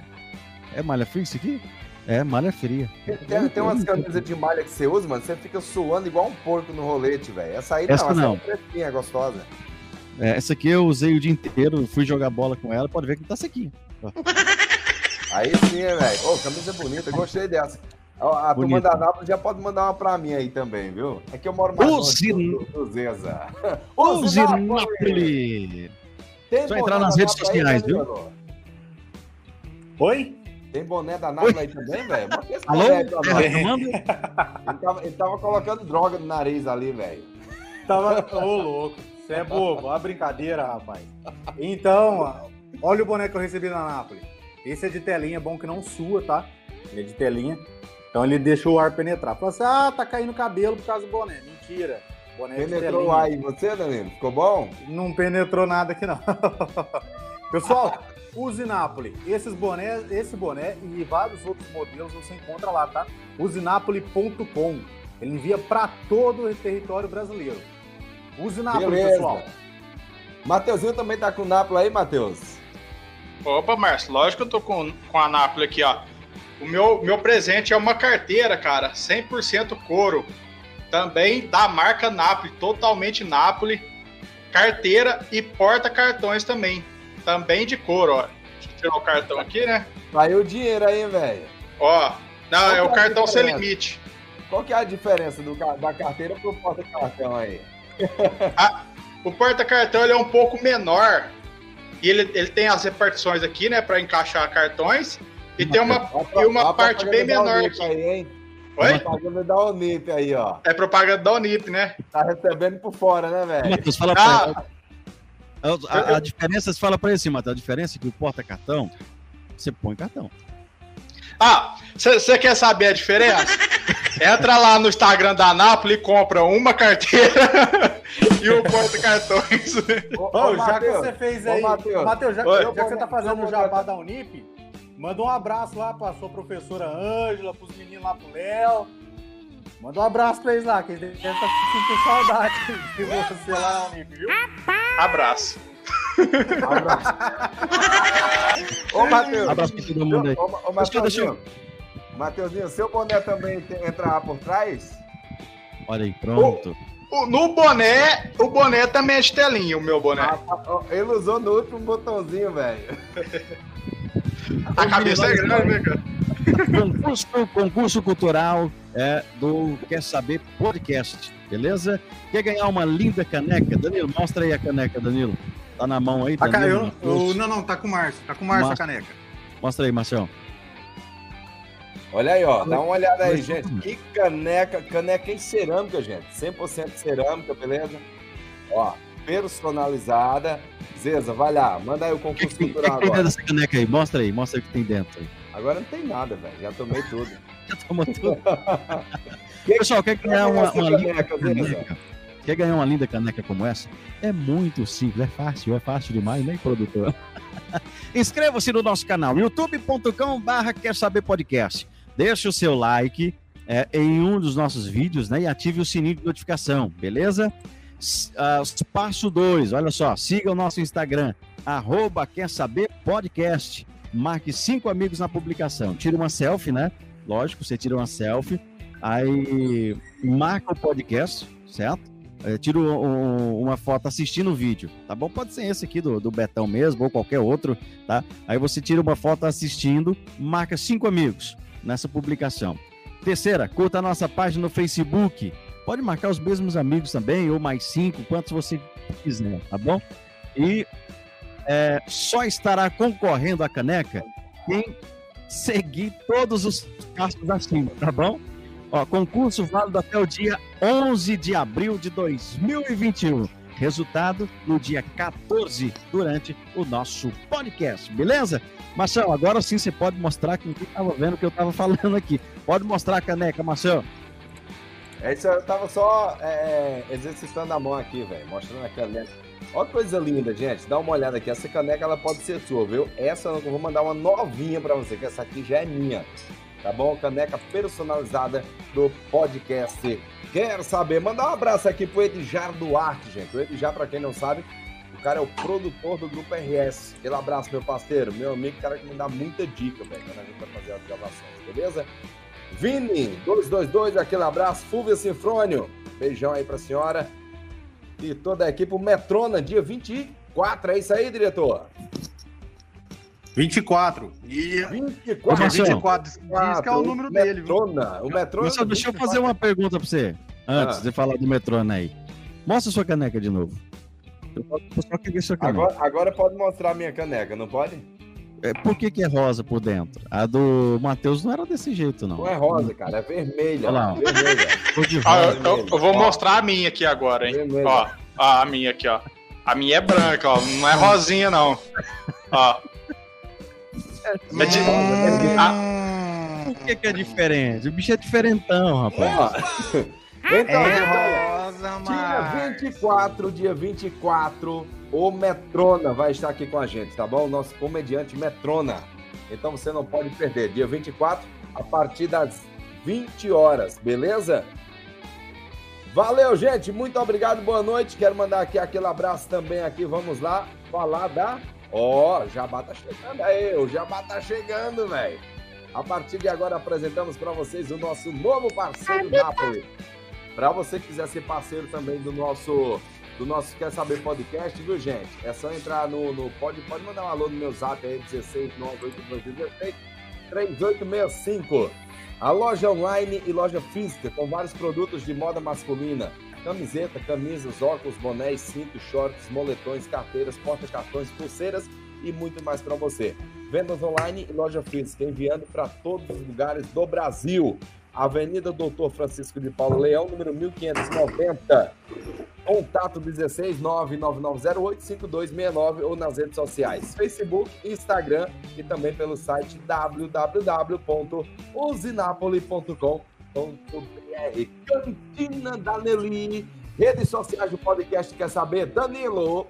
É malha fria isso aqui? É, malha fria. Tem, tem- umas camisas de malha que você usa, mano, você fica suando igual um porco no rolete, velho. Essa aí Essa não, não. essa é fresquinha, é gostosa. É, essa aqui eu usei o dia inteiro, fui jogar bola com ela, pode ver que tá sequinha. Aí sim, velho. Ô, camisa bonita, gostei dessa. Ó, A turma da Nápoles já pode mandar uma pra mim aí também, viu? É que eu moro mais Use- longe do, do, Zeza. Nápoles! Só entrar nas redes Nápoles aí, sociais, né, viu? Oi? Tem boné da Nápoles aí também, velho? Alô? É, Ele tava, ele tava colocando droga no nariz ali, velho. Tava. Ô, louco. Você é bobo. Olha a brincadeira, rapaz. Então, olha o boné que eu recebi da Nápoles. Esse é de telinha, é bom que não sua, tá? Ele é de telinha. Então ele deixa o ar penetrar. Fala assim: ah, tá caindo cabelo por causa do boné. Mentira. Boné Penetrou telinha. aí em você, Danilo? Ficou bom? Não penetrou nada aqui, não. Pessoal, use Napoli. Esses bonés, esse boné e vários outros modelos você encontra lá, tá? Usenapoli.com. Ele envia para todo o território brasileiro. Use Napoli, Beleza. pessoal. Mateuzinho também tá com o Nápoles aí, Matheus? Opa, Márcio, lógico que eu tô com, com a Nápoles aqui, ó. O meu, meu presente é uma carteira, cara, 100% couro. Também da marca Napoli, totalmente Napoli. Carteira e porta-cartões também. Também de couro, ó. Deixa eu tirar o cartão aqui, né? Saiu o dinheiro aí, velho. Ó, não, Qual é o é a cartão sem limite. Qual que é a diferença do, da carteira pro porta-cartão aí? O porta-cartão é um pouco menor. E ele, ele tem as repartições aqui, né, para encaixar cartões. E tem uma, a e uma parte bem menor aqui. Aí, hein? Oi? Propaganda da Unip aí, ó. É propaganda da Unip, né? Tá recebendo por fora, né, velho? Matheus, fala pra Ah, a, a, a diferença, você fala pra ele assim, Matheus, a diferença é que o porta-cartão, você põe cartão. ah você quer saber a diferença? Entra lá no Instagram da Napoli e compra uma carteira e um porta-cartões. Ô, Ô, ô, já que Matheus, você fez aí. Matheus, Matheus, já, já que você tá fazendo o jabá da Unip, manda um abraço lá pra sua professora Ângela, pros meninos lá pro Léo. Manda um abraço pra eles lá, que eles devem estar sentindo saudade de você lá na Unip, viu? Abraço. Ô, Matheus. Abraço pra todo mundo aí. Ô, ô, Deixa eu- Mateuzinho. Mateuzinho, seu boné também tem- entra lá por trás? Olha aí, pronto. O- No boné, o boné também é de telinha, o meu boné. Ah, ó, Ele usou no último botãozinho, velho. A cabeça é grande, né, cara? Concurso, concurso cultural é, do Quer Saber Podcast, beleza? Quer ganhar uma linda caneca? Danilo, mostra aí a caneca, Danilo. Tá na mão aí, Tá, Danilo? eu- eu- não, não, tá com o Márcio. Tá com o Márcio a caneca. Mostra aí, Marcelo. Olha aí, ó. Dá uma olhada aí, gente. Que caneca. Caneca em cerâmica, gente. 100% cerâmica, beleza? Ó, personalizada. Zeza, vai lá. Manda aí o que, concurso que, que cultural que tem dentro agora. dessa caneca aí? Mostra aí, mostra aí o que tem dentro. Agora não tem nada, velho. Já tomei tudo. Já tomou tudo. Pessoal, quer ganhar uma, uma linda caneca? Quer ganhar uma linda caneca como essa? É muito simples, é fácil, é fácil demais, né, produtor? Inscreva-se no nosso canal, youtube.com barra quer saber podcast. Deixe o seu like, é, em um dos nossos vídeos, né? E ative o sininho de notificação, beleza? Uh, passo 2, olha só, siga o nosso Instagram, arroba quer saber podcast. Marque cinco amigos na publicação. Tira uma selfie, né? Lógico, você tira uma selfie. Aí marca o podcast, certo? É, tira um, uma foto assistindo o vídeo, tá bom? Pode ser esse aqui do, do Betão mesmo, ou qualquer outro, tá? Aí você tira uma foto assistindo, marca cinco amigos nessa publicação. Terceira, curta a nossa página no Facebook. Pode marcar os mesmos amigos também, ou mais cinco, quantos você quiser, tá bom? E é, só estará concorrendo à caneca quem seguir todos os passos acima, tá bom? Ó, concurso válido até o dia 11 de abril de 2021. Resultado no dia 14, durante o nosso podcast, beleza? Marcelo, agora sim você pode mostrar que estava vendo o que eu estava falando aqui. Pode mostrar a caneca, Marcelo. É isso, eu tava só é, exercitando a mão aqui, velho, mostrando a caneca. Olha que coisa linda, gente. Dá uma olhada aqui. Essa caneca ela pode ser sua, viu? Essa eu vou mandar uma novinha para você, que essa aqui já é minha tá bom? Caneca personalizada do podcast. Quer saber? Mandar um abraço aqui pro Edjar Duarte, gente. O Edjar, para quem não sabe, o cara é o produtor do Grupo RS. Aquele abraço, meu parceiro, meu amigo, cara que me dá muita dica, velho, quando a gente vai fazer as gravações, beleza? Vini, 222, aquele abraço. Fúvia Sinfrônio, beijão aí pra senhora. E toda a equipe, o Metrona, dia 24, é isso aí, diretor? 24. E... 24. 24. Diz que é o número o dele. Metrona. O Metrona. Deixa eu fazer uma pergunta pra você, antes ah. de falar do Metrona aí. Mostra sua caneca de novo. Eu só queria sua caneca. Agora, agora pode mostrar a minha caneca, não pode? É, por que, que é rosa por dentro? A do Matheus não era desse jeito, não. Não é rosa, cara, é vermelha. Olha lá. Vermelha. ah, eu, eu, vou ó. mostrar a minha aqui agora, hein? Vermelha. Ó, ó, a minha aqui, ó. A minha é branca, ó. Não é rosinha, não. Ó. É de... ah. Por que, que é diferente? O bicho é diferentão, rapaz. então, é rosa, dia 24, dia 24, o Metrona vai estar aqui com a gente, tá bom? Nosso comediante Metrona. Então você não pode perder. Dia 24, a partir das 20 horas, beleza? Valeu, gente. Muito obrigado. Boa noite. Quero mandar aqui aquele abraço também aqui. Vamos lá falar da Ó, oh, Jabá tá chegando aí, o Jabá tá chegando, velho. A partir de agora apresentamos para vocês o nosso novo parceiro Napoli. Para você que quiser ser parceiro também do nosso do nosso Quer Saber Podcast, viu, gente? É só entrar no, no pode, pode mandar um alô no meu zap aí, 16 98216 3865. A loja online e loja física com vários produtos de moda masculina Camiseta, camisas, óculos, bonés, cintos, shorts, moletões, carteiras, porta-cartões, pulseiras e muito mais para você. Vendas online e loja física, enviando para todos os lugares do Brasil. Avenida Doutor Francisco de Paulo Leão, número 1590. Contato 16 999085269 ou nas redes sociais, Facebook, Instagram e também pelo site www.usinapoli.com.br www.cantina.br. Cantina da Nelly. Redes sociais do podcast Quer Saber? Danilo.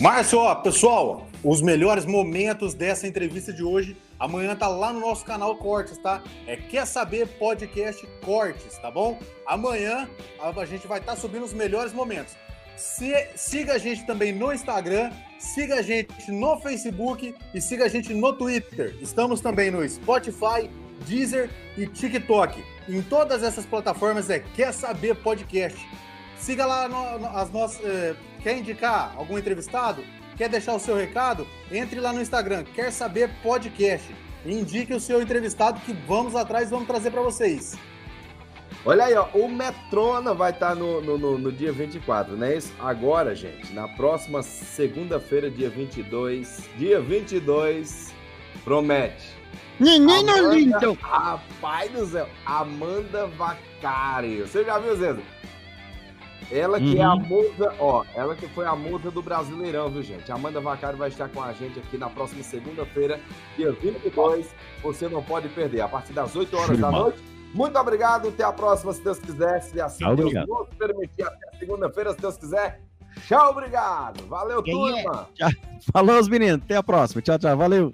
Márcio, ó, pessoal, os melhores momentos dessa entrevista de hoje, amanhã tá lá no nosso canal Cortes, tá? É Quer Saber Podcast Cortes, tá bom? Amanhã a gente vai estar tá subindo os melhores momentos. Se, siga a gente também no Instagram, siga a gente no Facebook e siga a gente no Twitter. Estamos também no Spotify, Deezer e TikTok. Em todas essas plataformas é Quer Saber Podcast. Siga lá no, no, as nossas. Eh, quer indicar algum entrevistado? Quer deixar o seu recado? Entre lá no Instagram, Quer Saber Podcast. E indique o seu entrevistado que vamos atrás e vamos trazer para vocês. Olha aí, ó, o Metrona vai estar tá no, no, no, no, dia 24, não é isso? Agora, gente, na próxima segunda-feira, dia 22, dia 22, promete Menino Amanda, lindo! Rapaz do céu, Amanda Vacari. Você já viu, Zé? Ela que uhum. é a uhum. musa, ó, ela que foi a musa do Brasileirão, viu, gente? Amanda Vacari vai estar com a gente aqui na próxima segunda-feira, dia 22. Você não pode perder, a partir das 8 horas da noite. Muito obrigado, até a próxima, se Deus quiser, se assim Deus nos permitir, até segunda-feira, se Deus quiser. Tchau, obrigado. Valeu, Quem é? turma. É? Falou, os meninos. Até a próxima. Tchau, tchau. Valeu.